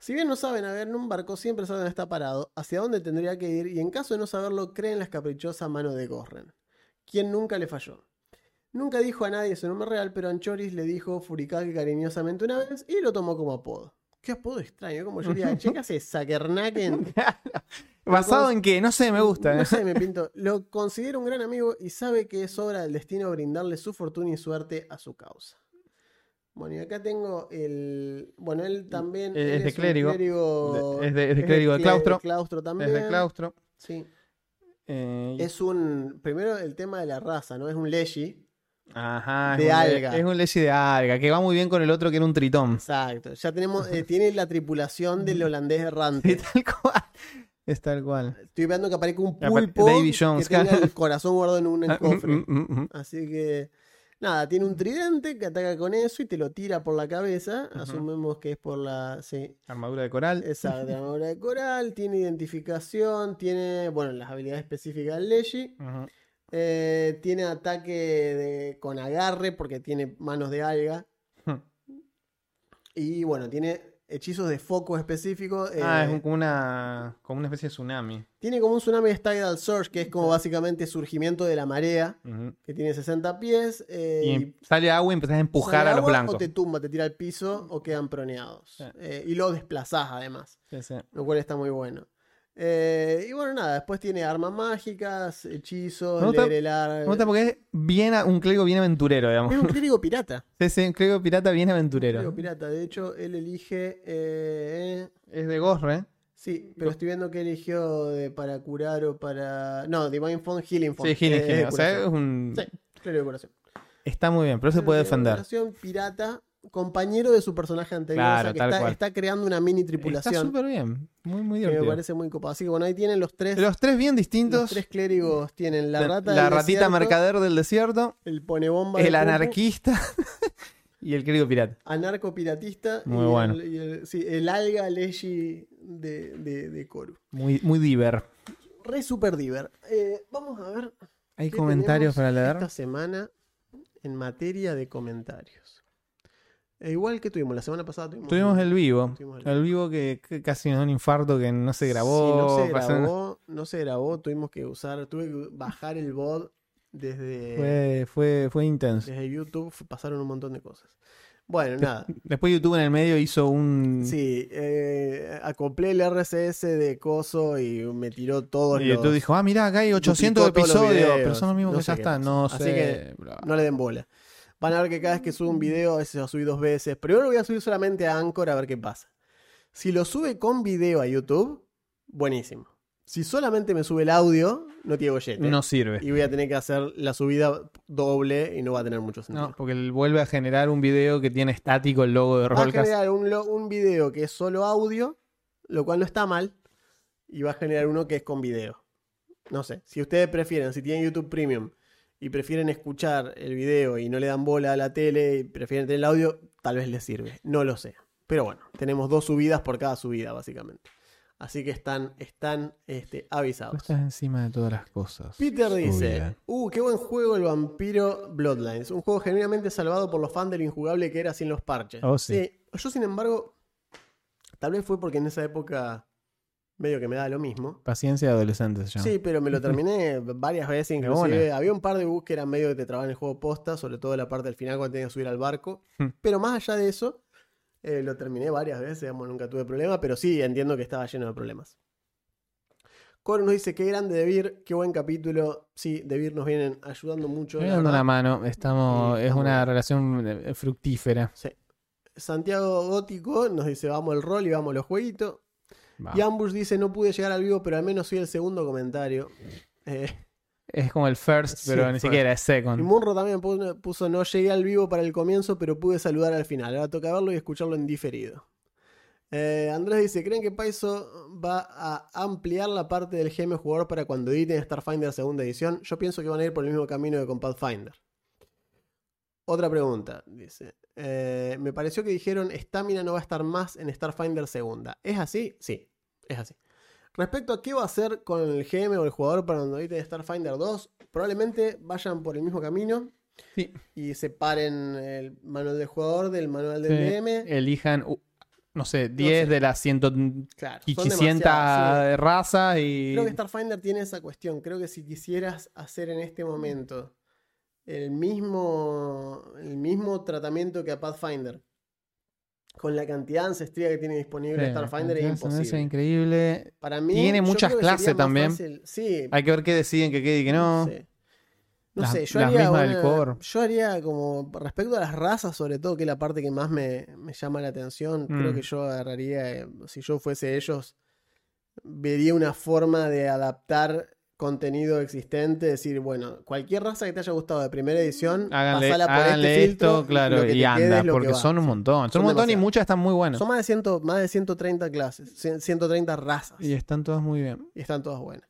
Si bien no sabe navegar en un barco, siempre sabe dónde está parado, hacia dónde tendría que ir y en caso de no saberlo, cree en la caprichosa mano de Gorren, quien nunca le falló. Nunca dijo a nadie su nombre real, pero Anchoris le dijo Furikake cariñosamente una vez y lo tomó como apodo. Qué apodo extraño, como yo diría, (laughs) che, ¿qué haces, Sakernaken? (laughs) ¿Basado en qué? No sé, me gusta. No sé, me pinto. Lo considero un gran amigo y sabe que es obra del destino brindarle su fortuna y suerte a su causa. Bueno, y acá tengo el. Bueno, él también. Es él de clérigo. clérigo- De- es de- es de clérigo de cle- claustro. claustro también. Es de claustro. Sí. Eh, Es un. Primero el tema de la raza, ¿no? Es un Leshi. Ajá, de es un, alga. Es un leche de alga, que va muy bien con el otro que era un tritón. Exacto. Ya tenemos. eh, (laughs) tiene la tripulación del holandés errante. Sí, tal cual. Es tal cual. Estoy viendo que aparezca un pulpo Davy Jones, que tenga claro. el (laughs) corazón guardado en un Ah, cofre. mm, mm, mm, mm. Así que, nada, tiene un tridente que ataca con eso y te lo tira por la cabeza. Ujú. Asumimos que es por la. Sí, Armadura de coral. esa (laughs) armadura de coral. Tiene identificación. Tiene, bueno, las habilidades específicas del Leshi. Eh, tiene ataque de- con agarre porque tiene manos de alga. Hmm. Y bueno, tiene hechizos de foco específicos. Ah, es eh, como una, como una especie de tsunami. Tiene como un tsunami de Tidal Surge, que es como básicamente surgimiento de la marea, que tiene 60 pies. eh, Y sale agua y empezás a empujar a los agua blancos. O te tumba, te tira al piso o quedan proneados. Sí. Eh, y lo desplazás además, Sí, sí. lo cual está muy bueno. Eh, y bueno, nada, después tiene armas mágicas, hechizos, Me gusta- el ar- Me gusta porque es bien, a- un clérigo bien aventurero, digamos. Es un (laughs) clérigo pirata. Sí, sí, un clérigo pirata bien Clérigo aventurero. pirata. De hecho, él elige. eh, Es de Gosre. sí, pero estoy viendo que eligió de- para curar o para. No, Divine Font, Healing Font. Sí, Healing, eh, Healing. O sea, es un... Sí, clérigo de curación. Está muy bien, pero se puede Clérigo de defender. curación, pirata, compañero de su personaje anterior. Claro, o sea, que está, está creando una mini Está tripulación. súper bien. Muy, muy Que me divertido. parece muy copado. Así que bueno, ahí tienen los tres. Los tres bien los distintos. tres clérigos tienen la La- rata la del ratita desierto, mercader del desierto. el ponebomba El anarquista. (laughs) y el clérigo pirata. anarcopiratista Muy y bueno. el, y el- sí, el alga leshi de, de, de Koru. Muy, muy diver. Re super diver. Eh, vamos a ver ¿Hay comentarios para leer? esta semana en materia de comentarios. E igual que tuvimos la semana pasada tuvimos, Tuvimos el vivo. Tuvimos el El vivo que, que casi nos da un infarto que no se grabó. Sí, no se grabó, no se grabó, tuvimos que usar, tuve que bajar el bot desde, Fue, fue, fue intenso. desde YouTube, pasaron un montón de cosas. Bueno, nada. Después YouTube en el medio hizo un... Sí, eh, acoplé el RCS de Coso y me tiró todos y los... YouTube dijo, ah, mirá, acá hay 800 duplicó todos los episodios, pero son los mismos No que ya están. No Así sé. que. No le den bola. Van a ver que cada vez que subo un video, a veces lo subí dos veces. Primero lo voy a subir solamente a Anchor a ver qué pasa. Si lo sube con video a YouTube, buenísimo. Si solamente me sube el audio, no tiene bollete. No sirve. Y voy a tener que hacer la subida doble y no va a tener mucho sentido. No, porque él vuelve a generar un video que tiene estático el logo de va a Rollcast. generar un, un video que es solo audio, lo cual no está mal. Y va a generar uno que es con video. No sé, si ustedes prefieren, si tienen YouTube Premium y prefieren escuchar el video y no le dan bola a la tele y prefieren tener el audio, tal vez les sirve. No lo sé. Pero bueno, tenemos dos subidas por cada subida, básicamente. Así que están, están este, avisados. estás encima de todas las cosas. Peter dice, uh, qué buen juego el vampiro Bloodlines. Un juego genuinamente salvado por los fans del injugable que era sin los parches. Oh, sí. Yo, sin embargo, tal vez fue porque en esa época medio que me da lo mismo. Paciencia de adolescente se llama. Sí, pero me lo (laughs) terminé varias veces, inclusive. Había un par de bugs que eran medio que te trababan el juego posta, sobre todo la parte del final cuando tenías que subir al barco. Hmm. Pero más allá de eso, eh, lo terminé varias veces, digamos, nunca tuve problema, pero sí entiendo que estaba lleno de problemas. Coro nos dice, qué grande Debir, qué buen capítulo. Sí, Debir nos vienen ayudando mucho. Me la dando una mano. Estamos, Sí, es una relación eh, fructífera. Sí. Santiago Gótico nos dice, vamos al rol y vamos los jueguitos. Va. Y Ambush dice, no pude llegar al vivo, pero al menos soy el segundo comentario. Eh, Es como el first, (laughs) Sí, pero ni first. siquiera es y second. Munro también puso, puso, no llegué al vivo para el comienzo, pero pude saludar al final. Ahora toca verlo y escucharlo en diferido. Eh, Andrés dice, ¿creen que Paizo va a ampliar la parte del GM jugador para cuando editen Starfinder segunda edición? Yo pienso que van a ir por el mismo camino que con Pathfinder. Otra pregunta, dice. eh, me pareció que dijeron Stamina no va a estar más en Starfinder segunda. ¿Es así? Sí, es así. Respecto a qué va a hacer con el GM o el jugador para cuando editen Starfinder 2, probablemente vayan por el mismo camino Sí. y separen el manual del jugador del manual del Sí. DM. Elijan, no sé, 10 sé. de las 100 Claro, y son 500 demasiadas, sí. razas y... Creo que Starfinder tiene esa cuestión. Creo que si quisieras hacer en este momento el mismo, el mismo tratamiento que a Pathfinder, con la cantidad de ancestría que tiene disponible Sí, Starfinder es imposible. increíble. Para mí, Tiene muchas clases también. fácil- Sí, Hay que ver qué deciden que quede y que no. sí. No Las- sé, yo haría, una- yo haría como respecto a las razas, sobre todo, que es la parte que más me, me llama la atención. Creo Mm. que yo agarraría, eh, si yo fuese ellos, vería una forma de adaptar contenido existente, decir, bueno, cualquier raza que te haya gustado de primera edición, Háganle, pasala por háganle este filtro, esto, claro, y anda, porque son un montón. Son, Son un montón y muchas están muy buenas. Son más de, 100, más de 130 clases, 100 130 razas. Y están todas muy bien. y están todas buenas.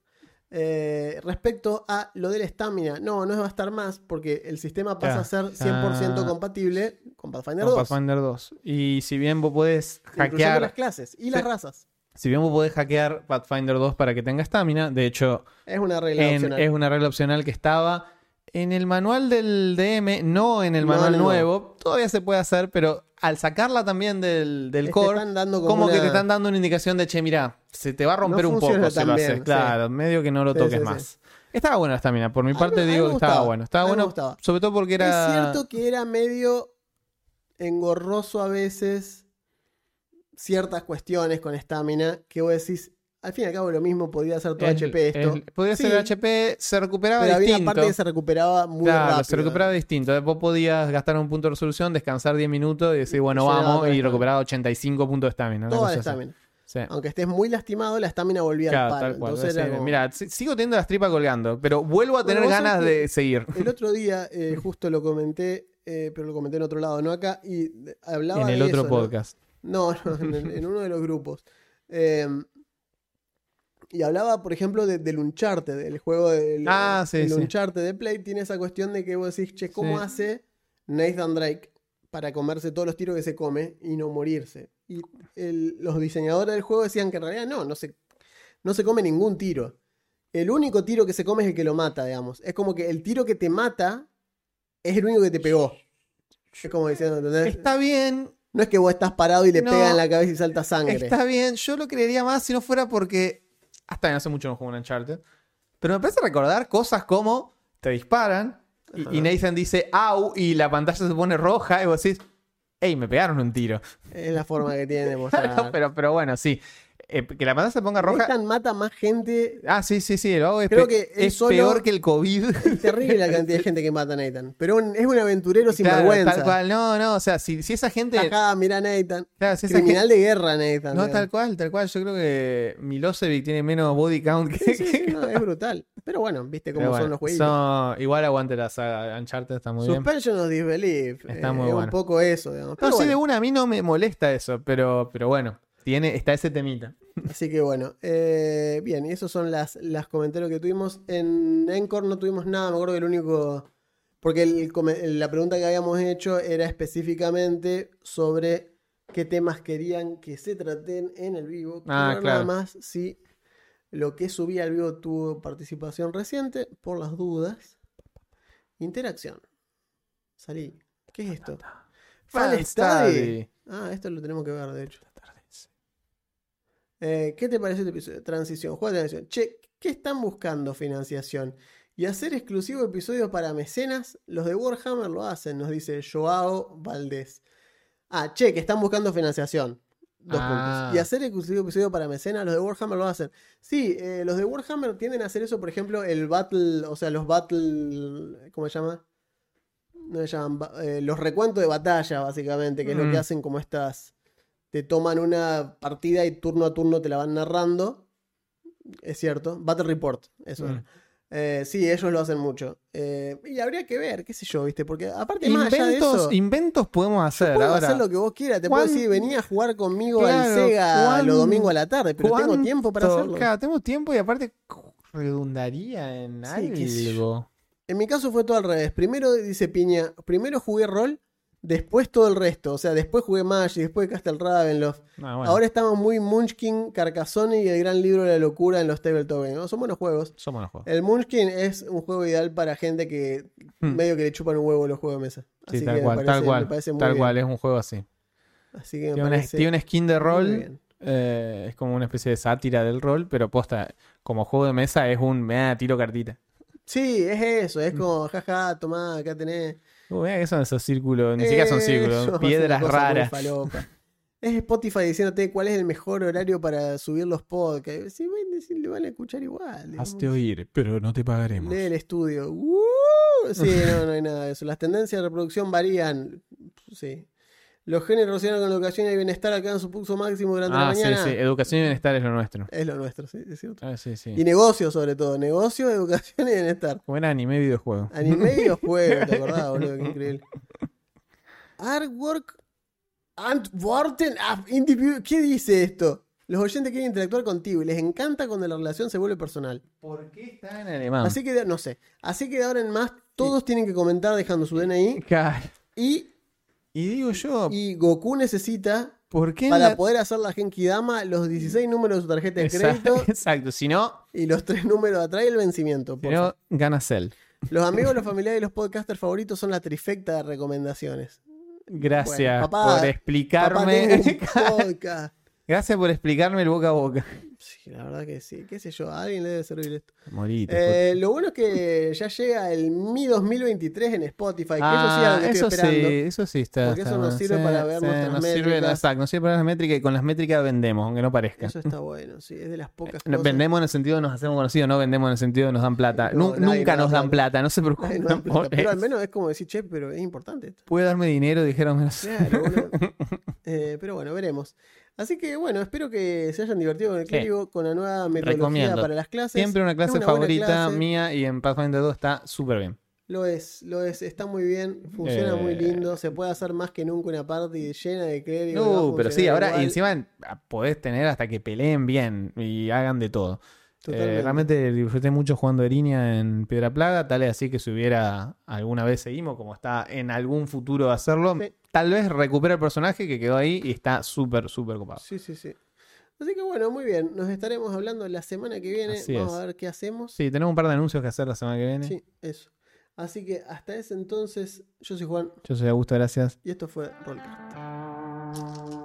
Eh, respecto a lo de la estamina, no, no va a estar más porque el sistema pasa a ser 100% ya. compatible con Pathfinder Con 2, Pathfinder 2. Y si bien vos podés hackear, las clases y las Sí. razas. Si bien vos podés hackear Pathfinder 2 para que tenga estamina, de hecho, Es una regla en- opcional. es una regla opcional que estaba en el manual del DM, no en el No manual nuevo. Todavía se puede hacer, pero al sacarla también del, del core, están dando como, como que te están dando una indicación de, che, mira, se te va a romper No un poco si lo haces. sí. Claro, medio que no lo Sí, toques sí, más. Estaba buena la estamina. Por mi parte digo que estaba bueno. Estaba bueno, gustaba. sobre todo porque era... Es cierto que era medio engorroso a veces ciertas cuestiones con estamina que vos decís, al fin y al cabo lo mismo podía ser todo el- HP esto. el- podría ser HP, se recuperaba pero había distinto. una parte que se recuperaba muy claro, rápido. se recuperaba distinto. Vos podías gastar un punto de resolución, descansar 10 minutos y decir, bueno, vamos, y recuperaba 85 puntos de estamina. Toda la estamina. Sí. Aunque estés muy lastimado, la estamina volvía Claro, al palo. Entonces Sí, como- Mira, si- sigo teniendo las tripas colgando, pero vuelvo a tener ganas de seguir. El otro (laughs) día, eh, justo lo comenté, eh, pero lo comenté en otro lado, no acá, y hablaba En el de otro podcast. No, no, en, el- en uno de los grupos. Eh, y hablaba, por ejemplo, de- del Uncharted, el juego del Ah, sí, el sí. Uncharted de Play. Tiene esa cuestión de que vos decís, che, ¿cómo Sí. hace Nathan Drake para comerse todos los tiros que se come y no morirse? Y el- los diseñadores del juego decían que en realidad no, no se, no se come ningún tiro. El único tiro que se come es el que lo mata, digamos. Es como que el tiro que te mata es el único que te pegó. Es como diciendo, ¿entendés? Está bien, No es que vos estás parado y le No, pega en la cabeza y salta sangre. está bien. Yo lo creería más si no fuera porque. Hasta hace mucho no juego un Uncharted. Pero me parece recordar cosas como te disparan y Nathan dice au y la pantalla se pone roja y vos decís, hey, me pegaron un tiro. Es la forma que tiene de (laughs) mostrar. pero, pero bueno, sí. Eh, que la pantalla se ponga roja. Nathan mata más gente. Ah, sí, sí, sí. Es, Creo que es solo- peor que el COVID. Es terrible la cantidad de gente que mata a Nathan. Pero un- es un aventurero sin Claro, vergüenza. Tal cual. No, no. O sea, si, si esa gente. Ajá, mira Nathan. claro, si Criminal gente- de guerra, Nathan. no, digamos. tal cual, tal cual. Yo creo que Milosevic tiene menos body count que. Sí, sí, sí, no, es brutal. Pero bueno, viste cómo son bueno, los jueguitos. son- igual aguante la saga Uncharted, está muy bien. Suspension of Disbelief. Está eh, muy es bueno. un poco eso, digamos. No, sí, de bueno, una, a mí no me molesta eso, pero, pero bueno, tiene, está ese temita. así que bueno. eh, bien, y esos son las, las comentarios que tuvimos. En Encore no tuvimos nada, me acuerdo que el único. Porque el la pregunta que habíamos hecho era específicamente sobre qué temas querían que se traten en el vivo. Ah, claro. Nada más si lo que subí al vivo tuvo participación reciente, por las dudas. Interacción. Salí. ¿Qué es esto? Fan. Study. Ah, esto lo tenemos que ver, de hecho. Eh, ¿Qué te parece este episodio? Transición, juego de transición. Che, ¿qué están buscando financiación? Y hacer exclusivo episodios para mecenas, los de Warhammer lo hacen, nos dice Joao Valdés. Ah, che, que están buscando financiación. Dos Ah. puntos. Y hacer exclusivo episodio para mecenas, los de Warhammer lo hacen. Sí, eh, los de Warhammer tienden a hacer eso, por ejemplo, el Battle, o sea, los Battle, ¿cómo se llama? No se llaman, eh, los recuentos de batalla, básicamente, que es lo Mm. que hacen como estas te toman una partida y turno a turno te la van narrando. Es cierto. Battle Report, eso. Mm. era. Eh, sí, ellos lo hacen mucho. Eh, y habría que ver, qué sé yo, ¿viste? Porque aparte más allá de Inventos, eso, inventos podemos hacer puedo ahora. hacer lo que vos quieras. Te puedo ¿cuán- decir, venía a jugar conmigo Claro, al Sega ¿cuán- los domingos a la tarde, pero tengo ¿Cuánto- tiempo para hacerlo. Claro, tengo tiempo y aparte redundaría en Sí, algo. En mi caso fue todo al revés. Primero, dice Piña, primero jugué rol, después todo el resto. O sea, después jugué Magic, después Castle Ravenloft. Ah, bueno, Ahora estamos muy Munchkin, Carcassonne y el gran libro de la locura en los Tabletop Games. ¿no? Son buenos juegos. somos los juegos. El Munchkin es un juego ideal para gente que Hmm. medio que le chupan un huevo los juegos de mesa. Sí, Así tal que me cual, parece- tal me cual. parece muy Tal bien. cual, es un juego así. Así que me Tiene una, parece tiene una skin de rol, eh, es como una especie de sátira del rol, pero posta, como juego de mesa es un, me tiro cartita. Sí, es eso. Es como, jaja, tomá, acá tenés. Mirá que son esos círculos, ni siquiera son círculos, (laughs) piedras raras. Es Spotify diciéndote cuál es el mejor horario para subir los podcasts. Sí, bueno, sí, le van a escuchar igual. digamos. Hazte oír, pero no te pagaremos. Lee el estudio. ¡Uh! Sí, no, no hay nada de eso. Las tendencias de reproducción varían. Sí. Los genes relacionados con la educación y el bienestar alcanzan su pulso máximo durante la Ah, sí, mañana. sí. Educación y bienestar es lo nuestro. Es lo nuestro, sí, es cierto. Ah, sí, sí. Y negocio, sobre todo. Negocio, (laughs) educación y bienestar. Como era anime y videojuego. Anime y (laughs) videojuego, ¿te acordás, boludo? Qué increíble. Artwork and Worten of individual. ¿Qué dice esto? Los oyentes quieren interactuar contigo y les encanta cuando la relación se vuelve personal. ¿Por qué está en alemán? Así que, de- no sé. Así que de ahora en más, todos tienen que comentar dejando su DNI. Claro. Y, Y digo yo, y Goku necesita, ¿por qué para la- poder hacer la Genki Dama, los 16 números de su tarjeta de Exacto, crédito (laughs) exacto. Si no, y los 3 números atrás y el vencimiento. si por no gana Cell. Los amigos, los (laughs) familiares y los podcasters favoritos son la trifecta de recomendaciones. Gracias Bueno, papá- por explicarme. tengo un (laughs) podcast. Gracias por explicarme el boca a boca. Sí, la verdad que sí. ¿Qué sé yo? A alguien le debe servir esto. Morite. Eh, lo bueno es que ya llega el Mi 2023 en Spotify. Que Ah, eso sí que eso estoy esperando. sí, eso sí está. Porque está eso nos bueno. sirve para ver nuestras nos sirve, métricas. exacto, nos sirve para las métricas y con las métricas vendemos, aunque no parezca. Eso está bueno, sí. Es de las pocas cosas. vendemos en el sentido de nos hacemos conocidos, no vendemos en el sentido de nos dan plata. No, Nu- nadie nunca nos nos da dan plata, no se preocupen. no por pero al menos es como decir, che, pero es importante esto. Puede darme dinero, dijeron. Claro, boludo. (laughs) Eh, pero bueno, veremos. Así que bueno, espero que se hayan divertido con el Sí. clérigo, con la nueva metodología Recomiendo. para las clases. Siempre una clase favorita clase. mía y en Pathfinder 2 está súper bien. Lo es, lo es, está muy bien, funciona muy Eh. lindo, se puede hacer más que nunca una party llena de clérigos. No, pero sí, ahora igual. encima podés tener hasta que peleen bien y hagan de todo. Eh, realmente disfruté mucho jugando de línea en Piedra Plaga, tal es así que si hubiera alguna vez seguimos, como está en algún futuro hacerlo, Sí. tal vez recupera el personaje que quedó ahí y está súper, súper copado. Sí, sí, sí. Así que bueno, muy bien, nos estaremos hablando la semana que viene, Así vamos es. a ver qué hacemos. Sí, tenemos un par de anuncios que hacer la semana que viene. Sí, eso. Así que hasta ese entonces, yo soy Juan Yo soy Augusto, gracias. y esto fue Rollcast.